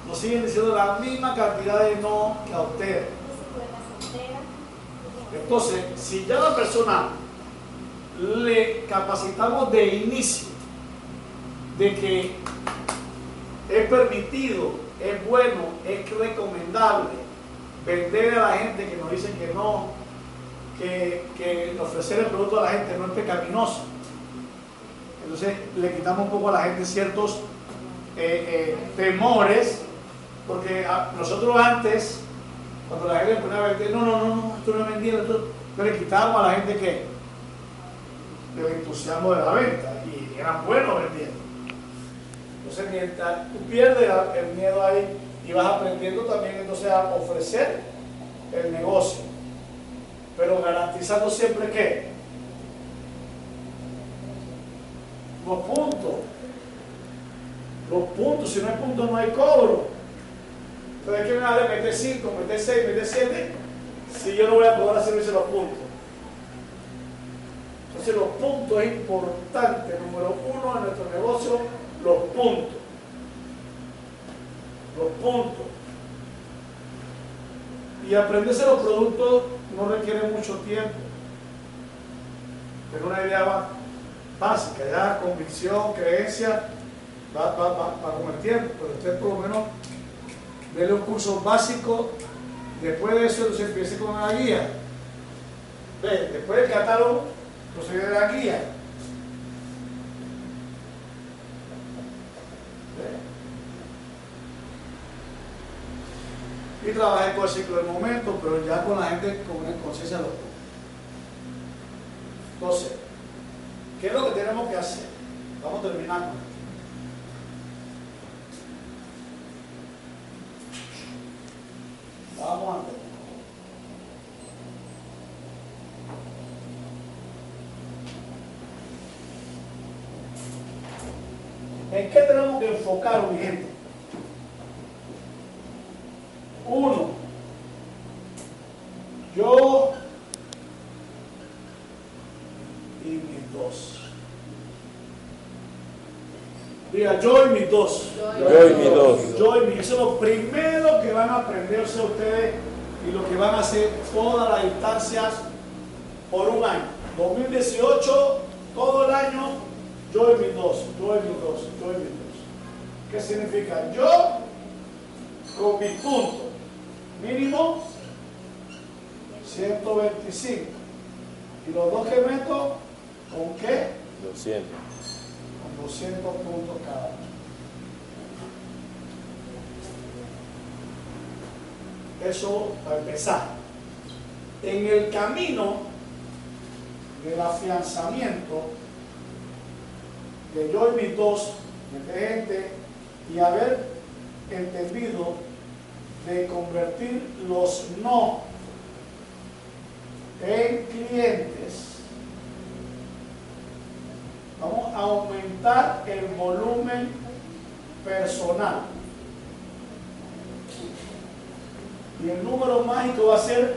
nos siguen diciendo la misma cantidad de no que a ustedes. Entonces, si ya la persona le capacitamos de inicio de que es permitido, es bueno, es recomendable vender a la gente que nos dicen que no, que, que ofrecer el producto a la gente no es pecaminoso. Entonces le quitamos un poco a la gente ciertos eh, eh, temores, porque a- nosotros antes, cuando la gente ponía a vender, no, no, no, no, esto no es vendido, pero le quitábamos a la gente que el entusiasmo de la venta y eran buenos vendiendo. Entonces, mientras tú pierdes el miedo ahí y vas aprendiendo también entonces a ofrecer el negocio, pero garantizando siempre que los puntos, los puntos, si no hay puntos no hay cobro. Entonces, ¿qué me vale meter 5, meter 6, meter 7 si yo no voy a poder hacerme los puntos? Entonces los puntos es importante, número uno en nuestro negocio, los puntos. Los puntos. Y aprenderse los productos no requiere mucho tiempo. Tener una idea básica, ya convicción, creencia, va, va, va, va con el tiempo, pero usted por lo menos déle un curso básico, después de eso entonces empiece con una guía. Ve, después del catálogo, procede la guía. Y trabajé con el ciclo del momento, pero ya con la gente con una conciencia de puntos. Entonces, ¿qué es lo que tenemos que hacer? Vamos esto. Vamos a ¿En qué tenemos que enfocar, mi gente? Uno, yo y mis dos. Diga, yo y mis dos. Yo y mis dos. Yo y mis Eso es lo primero que van a aprenderse ustedes y lo que van a hacer todas las instancias por un año. 2018, todo el año, yo y mis dos, yo y mis dos, yo y mis dos. ¿Qué significa? Yo con mi punto mínimo 125. Y los dos que meto, ¿con qué? 200. Con 200 puntos cada uno. Eso para empezar. En el camino del afianzamiento de yo y mis dos, de gente, y haber entendido de convertir los no en clientes, vamos a aumentar el volumen personal. Y el número mágico va a ser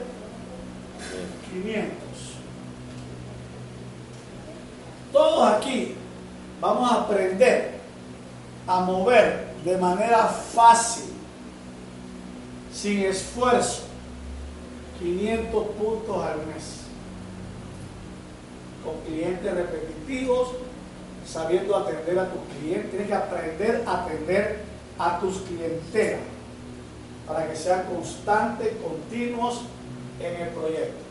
500. Todos aquí vamos a aprender a mover de manera fácil, sin esfuerzo, 500 puntos al mes. Con clientes repetitivos, sabiendo atender a tus clientes. Tienes que aprender a atender a tus clientelas para que sean constantes, continuos en el proyecto.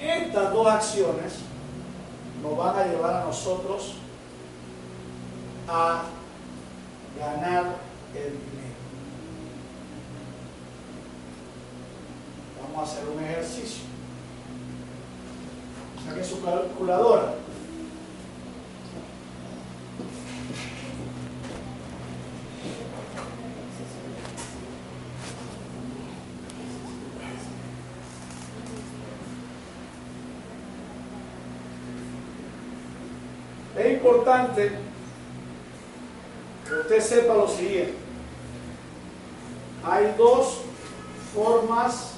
Estas dos acciones nos van a llevar a nosotros a ganar el dinero. Vamos a hacer un ejercicio. Saque su calculadora. Importante que usted sepa lo siguiente. Hay dos formas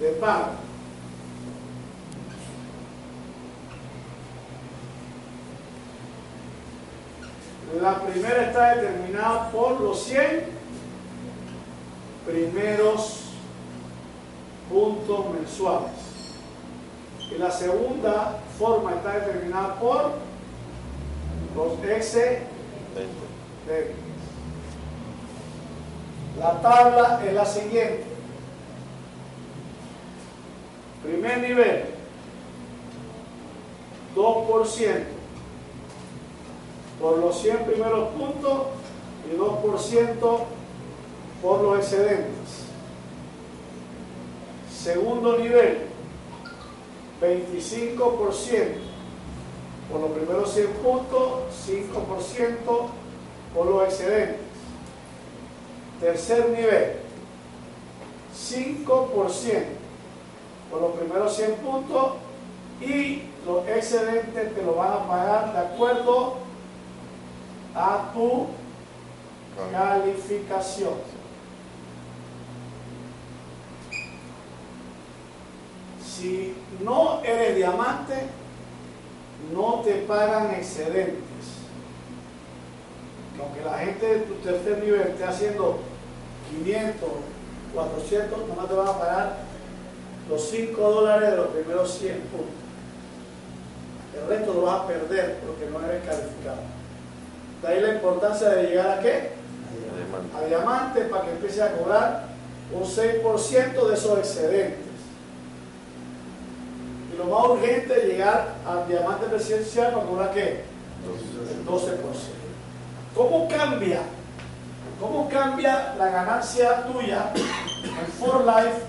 de pago. La primera está determinada por los 100 primeros puntos mensuales. Y la segunda forma está determinada por los excedentes. La tabla es la siguiente. Primer nivel, 2% por los 100 primeros puntos y 2% por los excedentes. Segundo nivel, 25% por los primeros 100 puntos, 5% por los excedentes. Tercer nivel, 5% por los primeros 100 puntos y los excedentes te lo van a pagar de acuerdo a tu calificación. Si no eres diamante, no te pagan excedentes. Que aunque la gente de tu tercer nivel esté haciendo 500, 400, nomás te van a pagar los 5 dólares de los primeros 100 puntos. El resto lo vas a perder porque no eres calificado. De ahí la importancia de llegar a qué? A diamante para que empiece a cobrar un 6% de esos excedentes. Lo más urgente es llegar al diamante presidencial para cobrar qué? El 12%. ¿Cómo cambia? ¿Cómo cambia la ganancia tuya en For Life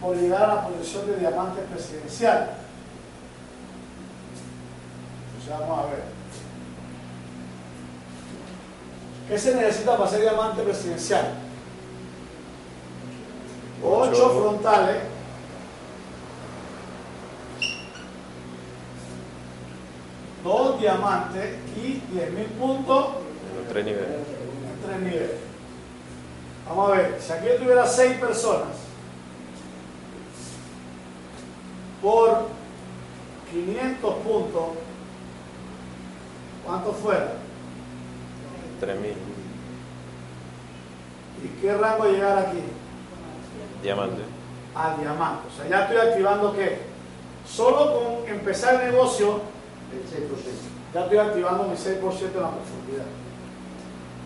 por llegar a la posición de diamante presidencial? Entonces vamos a ver. ¿Qué se necesita para ser diamante presidencial? Ocho. frontales. Dos diamantes y 10 mil puntos En los tres niveles. en tres niveles. Vamos a ver, si aquí yo tuviera seis personas por 500 puntos, ¿cuánto fuera? Tres mil. ¿Y qué rango llegar aquí? Diamante. A diamante. O sea, ya estoy activando qué? Solo con empezar el negocio, El 6%. ya estoy activando mi 6% en la profundidad.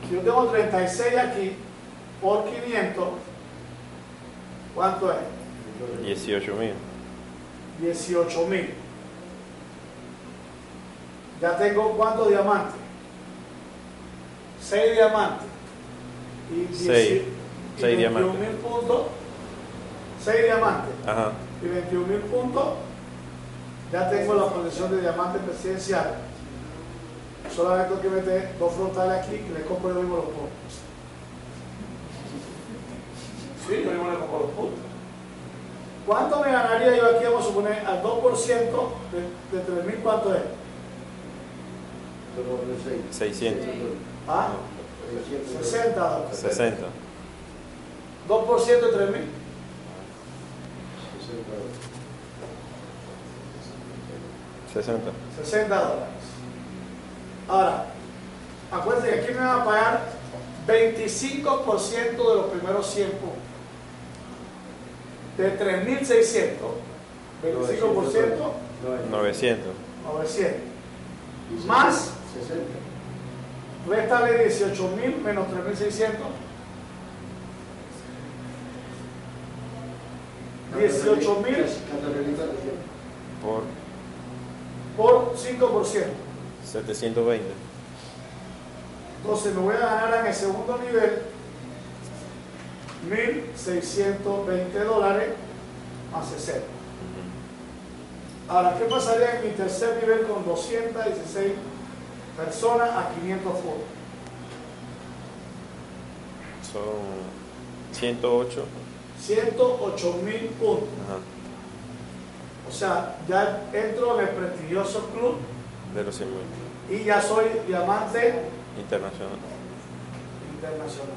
Si yo tengo 36 aquí por 500, ¿cuánto es? 18 mil. 18 mil. Ya tengo cuántos diamantes? 6 diamantes. y Seis. 10 y Seis 21 diamantes. mil puntos, 6 diamantes Ajá. y 21 mil puntos, ya tengo la condición de diamante presidencial. Solamente tengo que meter dos frontales aquí y le compro yo mismo los puntos. Sí, yo mismo le compro los puntos. ¿Cuánto me ganaría yo aquí? Vamos a suponer al 2% de, de 3.000, ¿cuánto es? Pero de seis. 600. ¿Ah? Seiscientos. 60 dólares. 60. 2% de 3.000. Sesenta. 60. 60 dólares. Ahora, acuérdense que aquí me van a pagar 25% de los primeros 100 puntos. De 3.600, 25%, 900. 900. Más, Sesenta. réstale 18.000 menos 3.600. 18.000 Catalanita recién. Por por 5%. 720. Entonces me voy a ganar en el segundo nivel 1.620 dólares más 60. Ahora, ¿qué pasaría en mi tercer nivel con 216 personas a 500 fondos? Son 108. 108 mil puntos. Ajá. O sea, ya entro en el prestigioso club De los 100 mil. y ya soy diamante Internacional. internacional.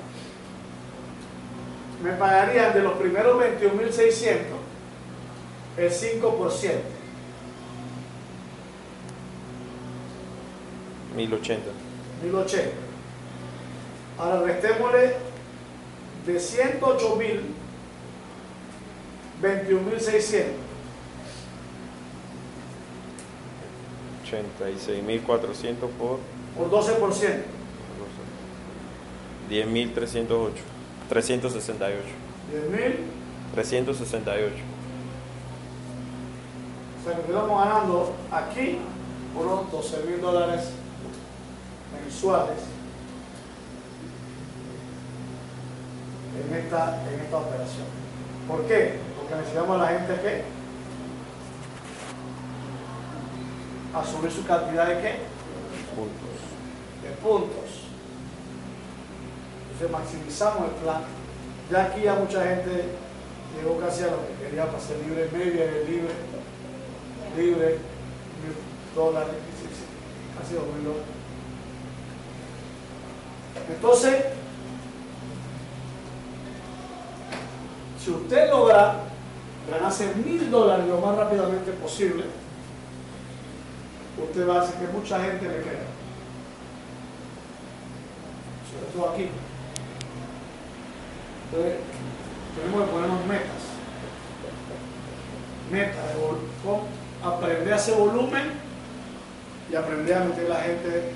Me pagarían de los primeros 21.600 el 5%. 1080. 1080. Ahora restémosle de 108 mil, 21.600. 86.400 por por 12%. 10.308. 368. 10.000, 368. o sea que estamos ganando aquí unos 12 mil dólares mensuales en esta, en esta operación. ¿Por qué? Porque necesitamos a la gente que asumir su cantidad de qué? Puntos. de puntos. Entonces maximizamos el plan. Ya aquí ya mucha gente llegó casi a lo que quería para ser libre media, libre, libre, mil dólares, casi dos mil dólares. Entonces, si usted logra ganarse mil dólares lo más rápidamente posible, usted va a hacer que mucha gente le crea sobre todo aquí. Entonces, tenemos que ponernos metas. Metas aprender a hacer volumen y aprender a meter la gente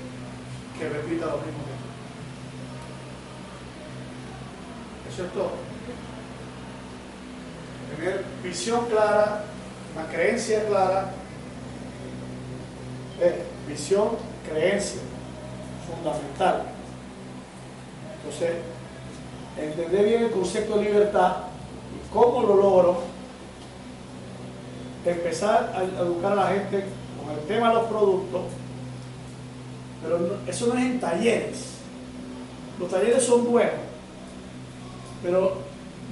que repita lo mismo que tú. Eso es todo. Tener visión clara, una creencia clara. Eh, visión, creencia, fundamental. Entonces, entender bien el concepto de libertad y cómo lo logro, empezar a educar a la gente con el tema de los productos, pero eso no es en talleres. Los talleres son buenos, pero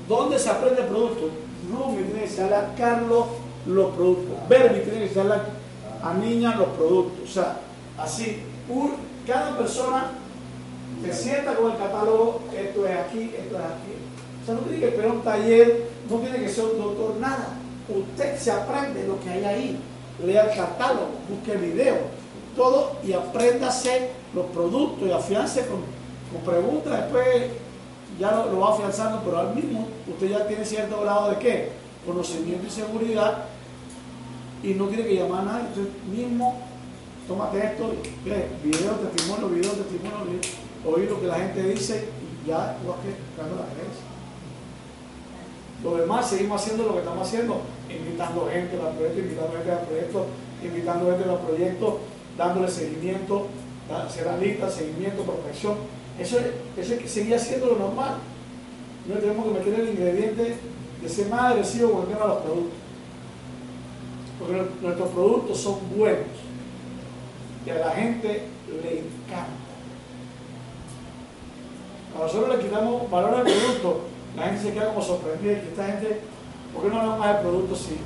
¿dónde se aprende el producto? Tiene que a Carlos los productos, Berbi tiene que enseñarle a Niña los productos, o sea, así, cada persona se sienta con el catálogo, esto es aquí, esto es aquí. O sea, no tiene que esperar un taller, no tiene que ser un doctor, nada. Usted se aprende lo que hay ahí. Lea el catálogo, busque el video, todo y apréndase los productos y afiance con, con preguntas. Después ya lo, lo va afianzando, pero al mismo usted ya tiene cierto grado de qué? Conocimiento y seguridad y no tiene que llamar a nadie. Usted mismo tómate esto, video, testimonio, video, testimonio, oír lo que la gente dice y ya tú vas creando la creencia. Lo demás seguimos haciendo lo que estamos haciendo, invitando gente a los proyectos, invitando gente a los proyectos, invitando gente a los proyectos, dándole seguimiento, la lista, seguimiento, prospección, Eso, es- eso es que seguía siendo lo normal. No tenemos que meter el ingrediente de ser más agresivo con el tema de los productos. Porque nu- nuestros productos son buenos y a la gente le encanta. Cuando nosotros le quitamos valor al producto, la gente se queda como sorprendida que esta gente, ¿por qué no hablamos más del producto si,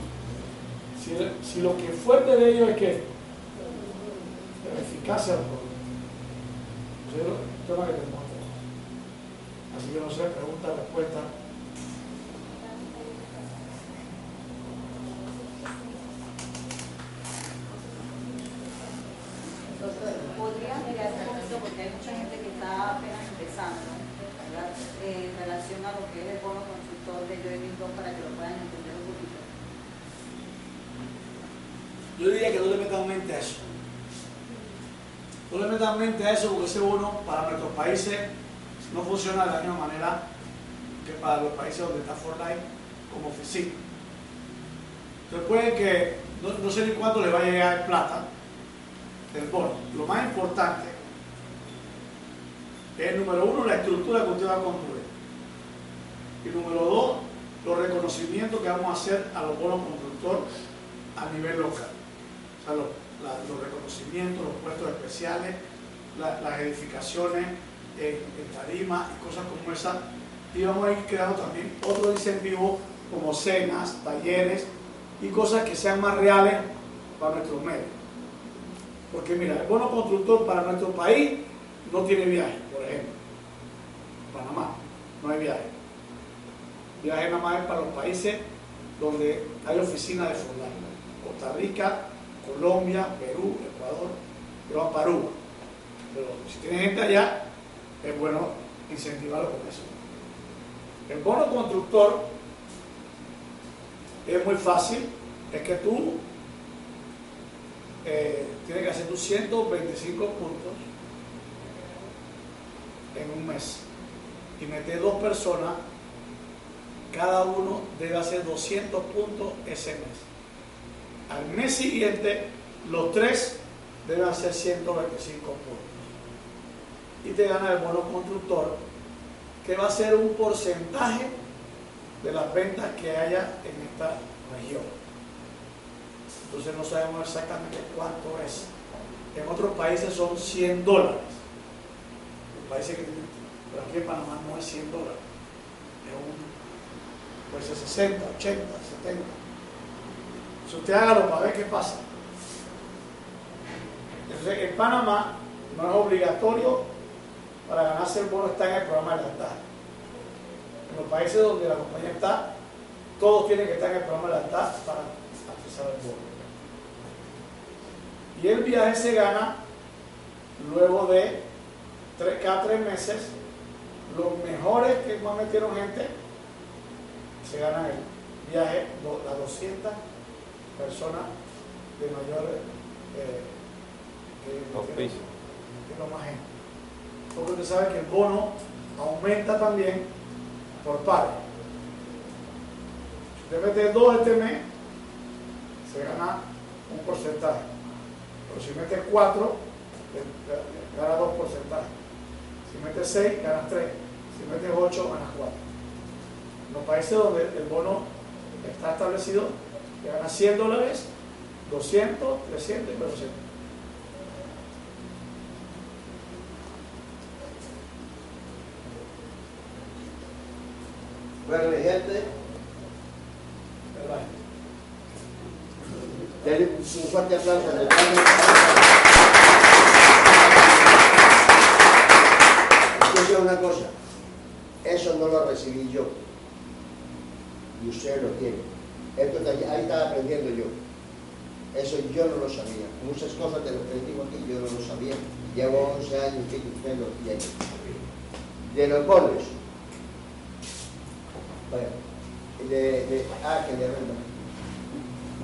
si, lo que es fuerte de ellos es que la eficacia del producto? Eso es el tema que que trabajar. Así que no sé, pregunta, respuesta. Entonces, podría mirar un poquito, porque hay mucha gente que está apenas empezando, ¿verdad? Eh, en relación a lo que es el bono consultor de Joining 2 para que lo puedan entender un poquito. Yo diría que no le metan mente a eso. No mente a eso porque ese bono para nuestros países no funciona de la misma manera que para los países donde está Fortnite como oficina. Entonces puede que, no, sé ni cuánto le va a llegar plata del bono. Lo más importante es, número uno, la estructura que usted va a construir. Y número dos, los reconocimientos que vamos a hacer a los bonos constructores a nivel local. Los reconocimientos, los puestos especiales, la- las edificaciones en, tarima y cosas como esa. Y vamos a ir creando también otros incentivos como cenas, talleres y cosas que sean más reales para nuestros medios. Porque mira, el bono constructor para nuestro país no tiene viaje, por ejemplo. Panamá, no hay viaje. Viaje nada más es para los países donde hay oficinas de Forlán. Costa Rica, Colombia, Perú, Ecuador, pero para Aruba. Pero si tiene gente allá, es bueno incentivarlo con eso. El bono constructor es muy fácil, es que tú eh, tienes que hacer tus 125 puntos en un mes y meter dos personas, cada uno debe hacer 200 puntos ese mes. Al mes siguiente, los tres deben hacer 125 puntos. Y te gana el bono constructor, que va a ser un porcentaje de las ventas que haya en esta región. Entonces no sabemos exactamente cuánto es. En otros países son 100 dólares. Países que tienen, pero aquí en Panamá no es 100 dólares. Es un, puede ser 60, 80, 70. Si usted hágalo para ver qué pasa. Entonces, en Panamá no es obligatorio para ganarse el bono estar en el programa de lealtad. En los países donde la compañía está, todos tienen que estar en el programa de lealtad para accesar el bono. Y el viaje se gana luego de cada tres meses. Los mejores que más metieron gente se ganan el viaje, las 200 personas de mayor eh, que más gente. Porque usted sabe que el bono aumenta también por pares. Si usted mete dos este mes, se gana un porcentaje. Pero si mete cuatro, le- le- gana dos porcentajes. Si mete seis, ganas tres. Si metes ocho, ganas cuatro. En los países donde el bono está establecido, que gana 100 dólares, 200, 300 y 400. Bueno, mi gente, denle un fuerte aplauso al Escucha una cosa, eso no lo recibí yo. Y usted lo tiene. Esto está ahí, ahí estaba aprendiendo yo. Eso yo no lo sabía. Muchas cosas de lo que digo aquí yo no lo sabía. Llevo 11 años que usted lo tiene. De los bonos. Bueno, de, de, ah, que de renta.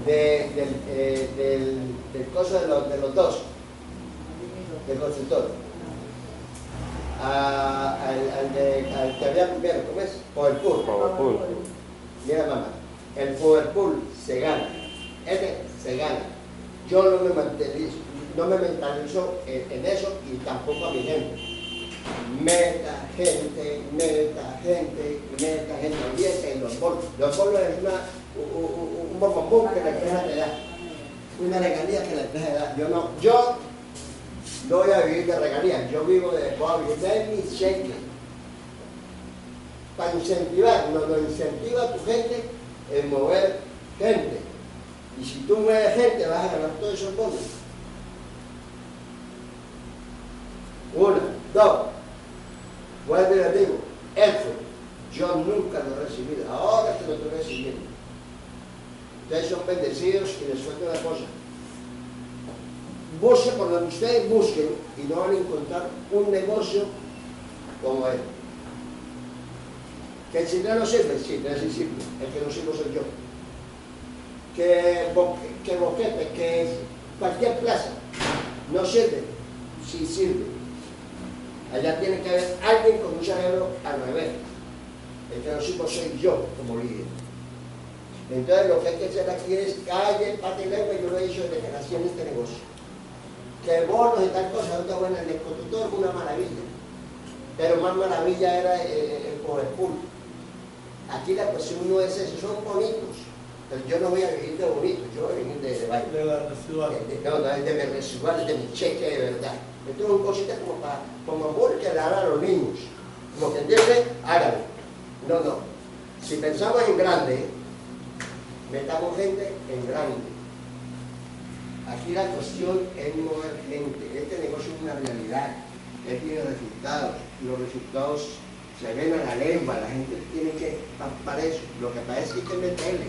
De, del, eh, del, del coso de los, de los dos, del consultor. A- al, al, de, al que había primero, ¿cómo es? Powerpool. Powerpool. Mira mamá, el Powerpool se gana, este se gana. Yo no me mentalizo, no me mentalizo en, en eso y tampoco a mi gente. meta gente, meta gente, meta gente, olvídate de los bolos. Los bolos es una, un, un, bombón que la empresa te da, una regalía que la empresa te da. Yo no, yo no voy a vivir de regalías, yo vivo de, voy a vivir de mi cheque. Para incentivar, no, no incentiva tu gente en mover gente. Y si tú mueves gente, vas a ganar todos esos bonos. Una, dos. Vuelvo y les digo, eso yo nunca lo he recibido. Ahora que lo estoy recibiendo. Ustedes son bendecidos y les suelto una cosa. Busquen por donde ustedes busquen y no van a encontrar un negocio como él. Que el chileno sirve, sí, pero sí sirve. El que no sirve soy yo. Que, que boquete, que cualquier plaza no sirve, sí sirve. Allá tiene que haber alguien con un cerebro al revés. El que no sirve soy yo como líder. Entonces lo que hay que hacer aquí es calle, pata y lengua, yo lo he dicho desde que nací en este negocio. Que bonos y tal cosa, no está buena, el constructor una maravilla. Pero más maravilla era eh, el poder pool. Aquí la cuestión no es eso, son bonitos. Pero yo no voy a vivir de bonito, yo voy a vivir de, de baile. De residual. No, no, es de mis residuales, de mi cheque de verdad. Esto es un cosita como para, como amor que le dan a los niños. Como que entiende, hágalo. No, no. Si pensamos en grande, metamos gente en grande. Aquí la cuestión es mover gente. Este negocio es una realidad. Él tiene resultados. Los resultados se ven a la lengua. La gente tiene que para eso. Lo que es que hay que meterle.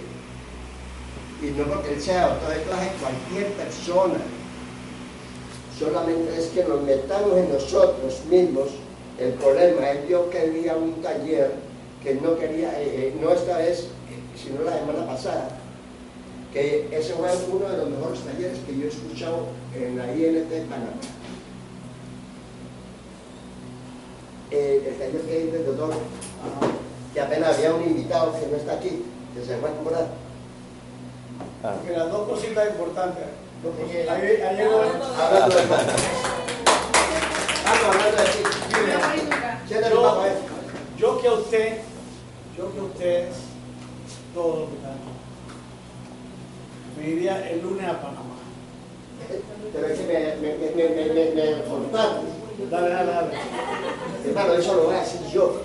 Y no porque él sea autor de clase, cualquier persona. Solamente es que nos metamos en nosotros mismos. El problema es yo quería un taller que no quería, eh, eh, no esta vez, sino la semana pasada, que ese fue uno de los mejores talleres que yo he escuchado en la INT Panamá. Eh, el taller que doctor, que apenas había un invitado que no está aquí, que se fue a comprar. Porque las dos cositas importantes. Dos cositas. Ahí, ahí llegó. Hablando de Estamos hablando de ti. Siéntate, Yo, eh. que a usted, yo que a usted, todos los que aquí, me iría el lunes a Panamá. Pero es que me, me, me, me, me, me, me cortaste. Dale, dale, dale. Hermano, eso lo voy a decir yo.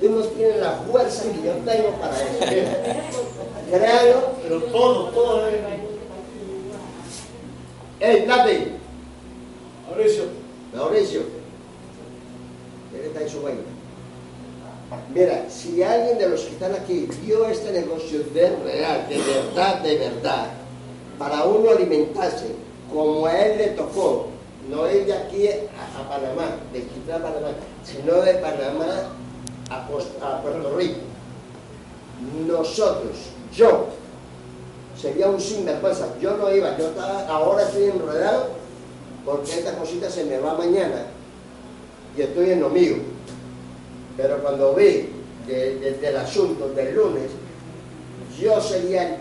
Tú no tienes la fuerza que yo tengo para eso. Créalo. Pero todo, todo es. ¡Ey, Nati! Mauricio, Mauricio. Él está en su vaina. Mira, si alguien de los que están aquí vio este negocio de real, de verdad, de verdad, para uno alimentarse como a él le tocó, no ir de aquí a, Panamá, de Quito a Panamá, sino de Panamá a, a Puerto Rico. Nosotros, yo, sería un sinvergüenza. Yo no iba, yo estaba, ahora estoy enredado porque esta cosita se me va mañana y estoy en lo mío. Pero cuando vi de- desde el asunto del lunes, yo sería el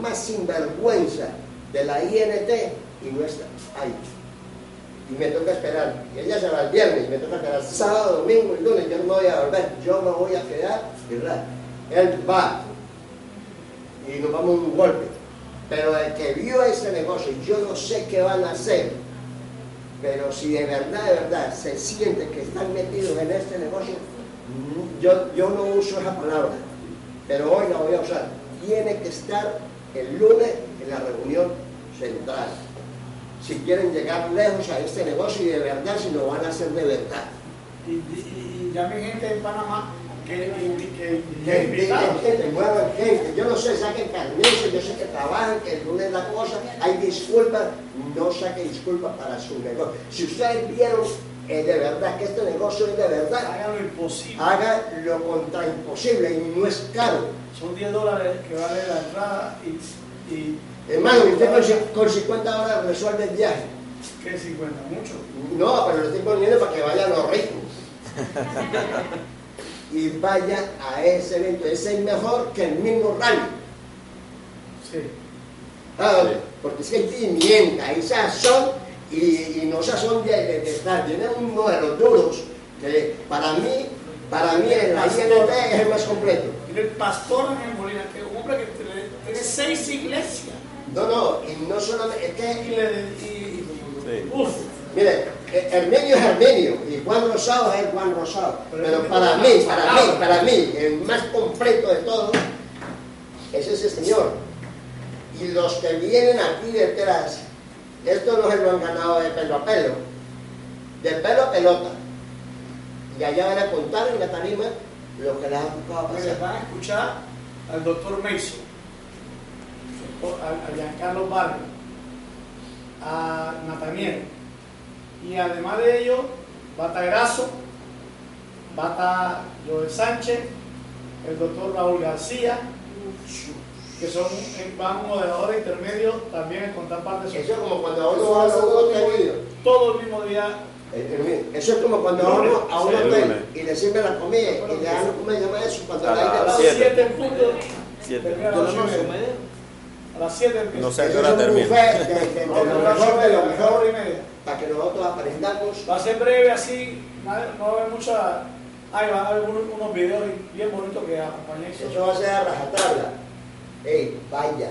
más sinvergüenza de la INT y no está ahí. Y me toca esperar. Y ella se va el viernes, me toca esperar sábado, domingo y lunes. Yo no me voy a volver, yo me voy a quedar, ¿verdad? Él va y nos vamos un golpe. Pero el que vio ese negocio, yo no sé qué van a hacer. Pero si de verdad, de verdad, se siente que están metidos en este negocio, yo, yo no uso esa palabra, pero hoy la voy a usar. Tiene que estar el lunes en la reunión central. Si quieren llegar lejos a este negocio y de verdad, si lo van a hacer de verdad. y, y, y llame gente en Panamá que, que, que, que muevan gente. Yo no sé, saquen carnices, yo sé que trabajan, que el lunes la cosa, hay disculpas, no saquen disculpas para su negocio. Si ustedes vieron eh, de verdad que este negocio es de verdad, Hagan lo imposible. haga lo contra imposible y no es caro. Son 10 dólares que vale la entrada y. y Hermano, usted con, con 50 dólares resuelve el viaje. ¿Qué 50? Mucho. No, pero lo estoy poniendo para que vayan los ricos. y vaya a ese evento. Ese es mejor que el mismo rally. Sí. Ah, Porque es que hay pimienta, hay sazón y, y no se son de, de, de estar, tienen unos de los duros que para mí, para mí en la INT es el más completo. Mire, el pastor Ángel Molina, que es un hombre que tiene, tiene seis iglesias. No, no, y no solamente, es Y, que, le, y, Sí. uf, mire, eh, Hermenio es Hermenio y Juan Rosado es Juan Rosado. Pero para mí, para mí, para mí, el más completo de todos es ese señor. Y los que vienen aquí detrás, esto no se lo han ganado de pelo a pelo, de pelo a pelota. Y allá van a contar en la tarima lo que les ha tocado mire, pasar. van a escuchar al doctor Mason, a, Giancarlo Vargas, a Nataniel. Y además de ello, va a estar Erazo, va a estar Joel Sánchez, el doctor Raúl García, que son van moderadores intermedios también en contar parte de Eso es como cuando a uno va a un todo el mismo día eh, Hermenio, eso es como cuando a uno a un hotel y le sirven la comida y le dan ¿cómo se llama eso? Cuando A la gente las a las va- siete. 7 en punto Siete. termina a las ocho y media. A las 7 empieza. No sé a qué hora es un termina. lo mejor y media, para que nosotros aprendamos. Va a ser breve así, no va a haber mucha. Ahí van a haber unos, unos videos bien bonitos que acompañan eso. Va a ser a rajatabla. Ey, vaya.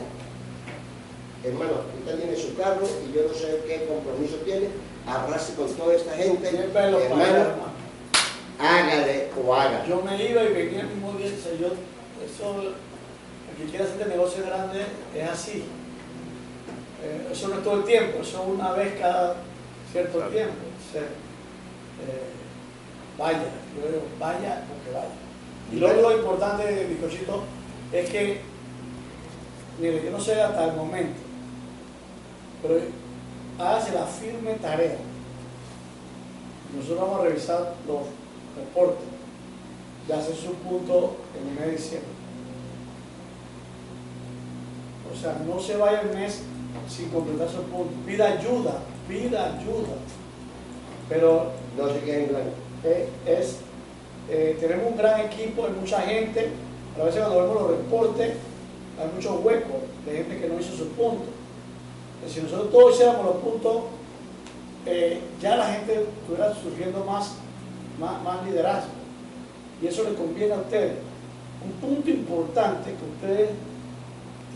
Hermano, usted tiene su carro y yo no sé qué compromiso tiene. Arrase con toda esta gente. Hermano, hermano. hágale o haga. Yo me iba y venía el mismo día. yo, eso, el que quiera hacer este negocio grande es así. Eh, eso no es todo el tiempo, eso es una vez cada cierto Claro. tiempo. O sea, eh, vaya, yo digo, vaya porque vaya. Y luego lo importante, bizcochito, es que, mire, yo no sé hasta el momento, pero hágase la firme tarea. Nosotros vamos a revisar los reportes de hacer su punto en el mes de diciembre. O sea, no se vaya el mes sin completar su punto. Pida ayuda, pida ayuda. Pero No se queden en blanco. eh, es, eh, tenemos un gran equipo, hay mucha gente. A veces cuando vemos los reportes, hay muchos huecos de gente que no hizo su punto. Entonces, si nosotros todos hiciéramos los puntos, eh, ya la gente estuviera surgiendo más, más, más liderazgo. Y eso le conviene a ustedes. Un punto importante que ustedes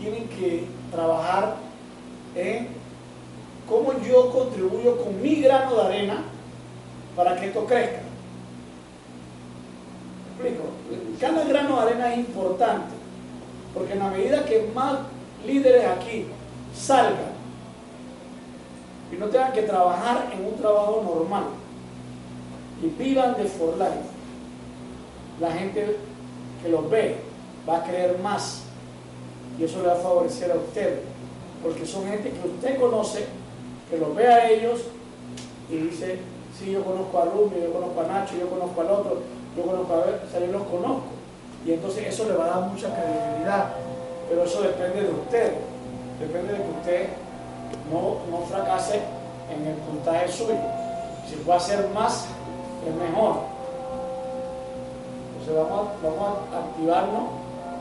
tienen que trabajar en cómo yo contribuyo con mi grano de arena para que esto crezca. ¿Me explico? Cada grano de arena es importante, porque en la medida que más líderes aquí salgan y no tengan que trabajar en un trabajo normal y vivan de for life, la gente que los ve va a creer más y eso le va a favorecer a usted, porque son gente que usted conoce, que los ve a ellos y dice, sí, yo conozco a Rubio, yo conozco a Nacho, yo conozco al otro, yo conozco a ver, o yo los conozco. Y entonces eso le va a dar mucha credibilidad, pero eso depende de usted, depende de que usted no, no fracase en el puntaje suyo. Si puede hacer más, es mejor. Entonces vamos, a- vamos a activarnos.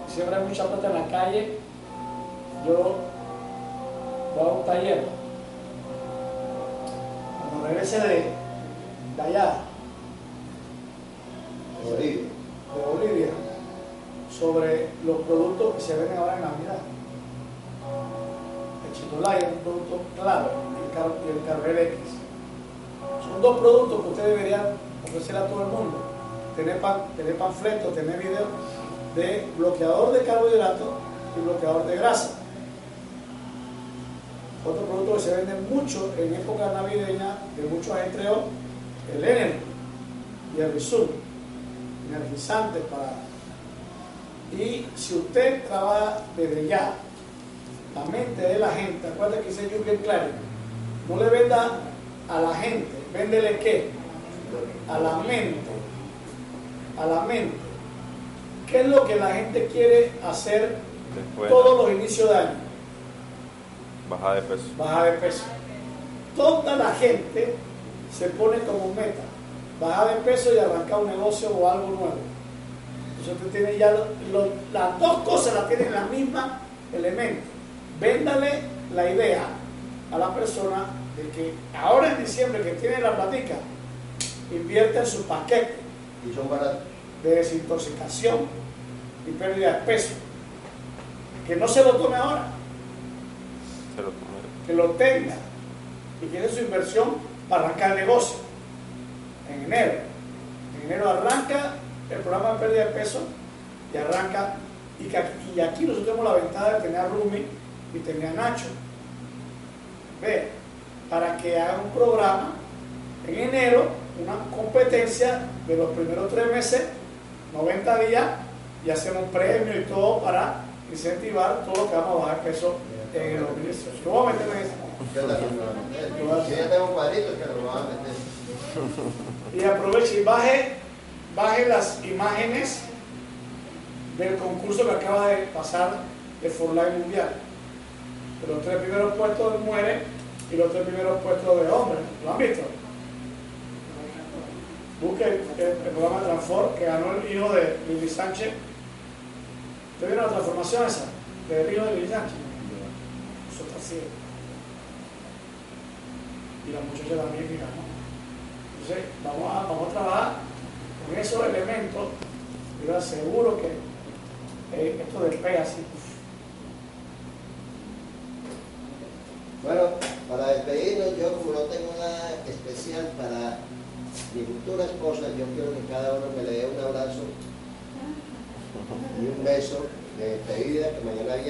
Siempre hay mucha plata en la calle. Yo voy a un taller. Cuando regrese de, de allá, Bolivia. de Bolivia, sobre los productos que se venden ahora en Navidad. El chitolay es un producto clave y el, car y el Carvel X. Son dos productos que usted debería ofrecer a todo el mundo. Tener, pan, tener panfletos, tener videos de bloqueador de carbohidratos y bloqueador de grasa. Otro producto que se vende mucho en época navideña, de mucho ajetreo, el Energy y el Rizul, energizante para... Y si usted trabaja desde ya, la mente de la gente, acuérdate que dice Jürgen Klarin, no le venda a la gente, véndele qué? A la mente, a la mente. ¿Qué es lo que la gente quiere hacer Después, todos los inicios de año? Baja de peso. bajar de peso. Toda la gente se pone como meta bajar de peso y arrancar un negocio o algo nuevo. Entonces usted tiene ya lo- lo- las dos cosas las tienen en la misma elemento. Véndale la idea a la persona de que ahora en diciembre que tiene la platica, invierte en su paquete Y son baratos. de desintoxicación y pérdida de peso. Que no se lo tome ahora. Que lo tenga y dé su inversión para arrancar el negocio en enero. En enero arranca el programa de pérdida de peso y arranca. Y, que aquí, y aquí nosotros tenemos la ventaja de tener a Rumi y tener a Nacho. Ve, para que haga un programa en enero, una competencia de los primeros tres meses, 90 días, y hacemos premio y todo para incentivar todo lo que vamos a bajar peso en el 2018. Yo voy a meterme en eso. Yo voy ya tengo cuadritos que lo van a meter. y aproveche y baje, baje las imágenes del concurso que acaba de pasar de Forlán Mundial. Los tres primeros puestos de mujeres y los tres primeros puestos de hombres. ¿Lo han visto? Busque el, el- programa Transform que ganó el hijo de Lili Sánchez. ¿Usted vieron la transformación esa? Del hijo de Lili Sánchez. Y la muchacha también ganó. Entonces, vamos a, vamos a trabajar con esos elementos. Yo aseguro que eh, esto despega así. Bueno, para despedirnos, yo como no tengo nada especial para mi futura esposa, yo quiero que cada uno me le dé un abrazo y un beso de despedida, que mañana viene.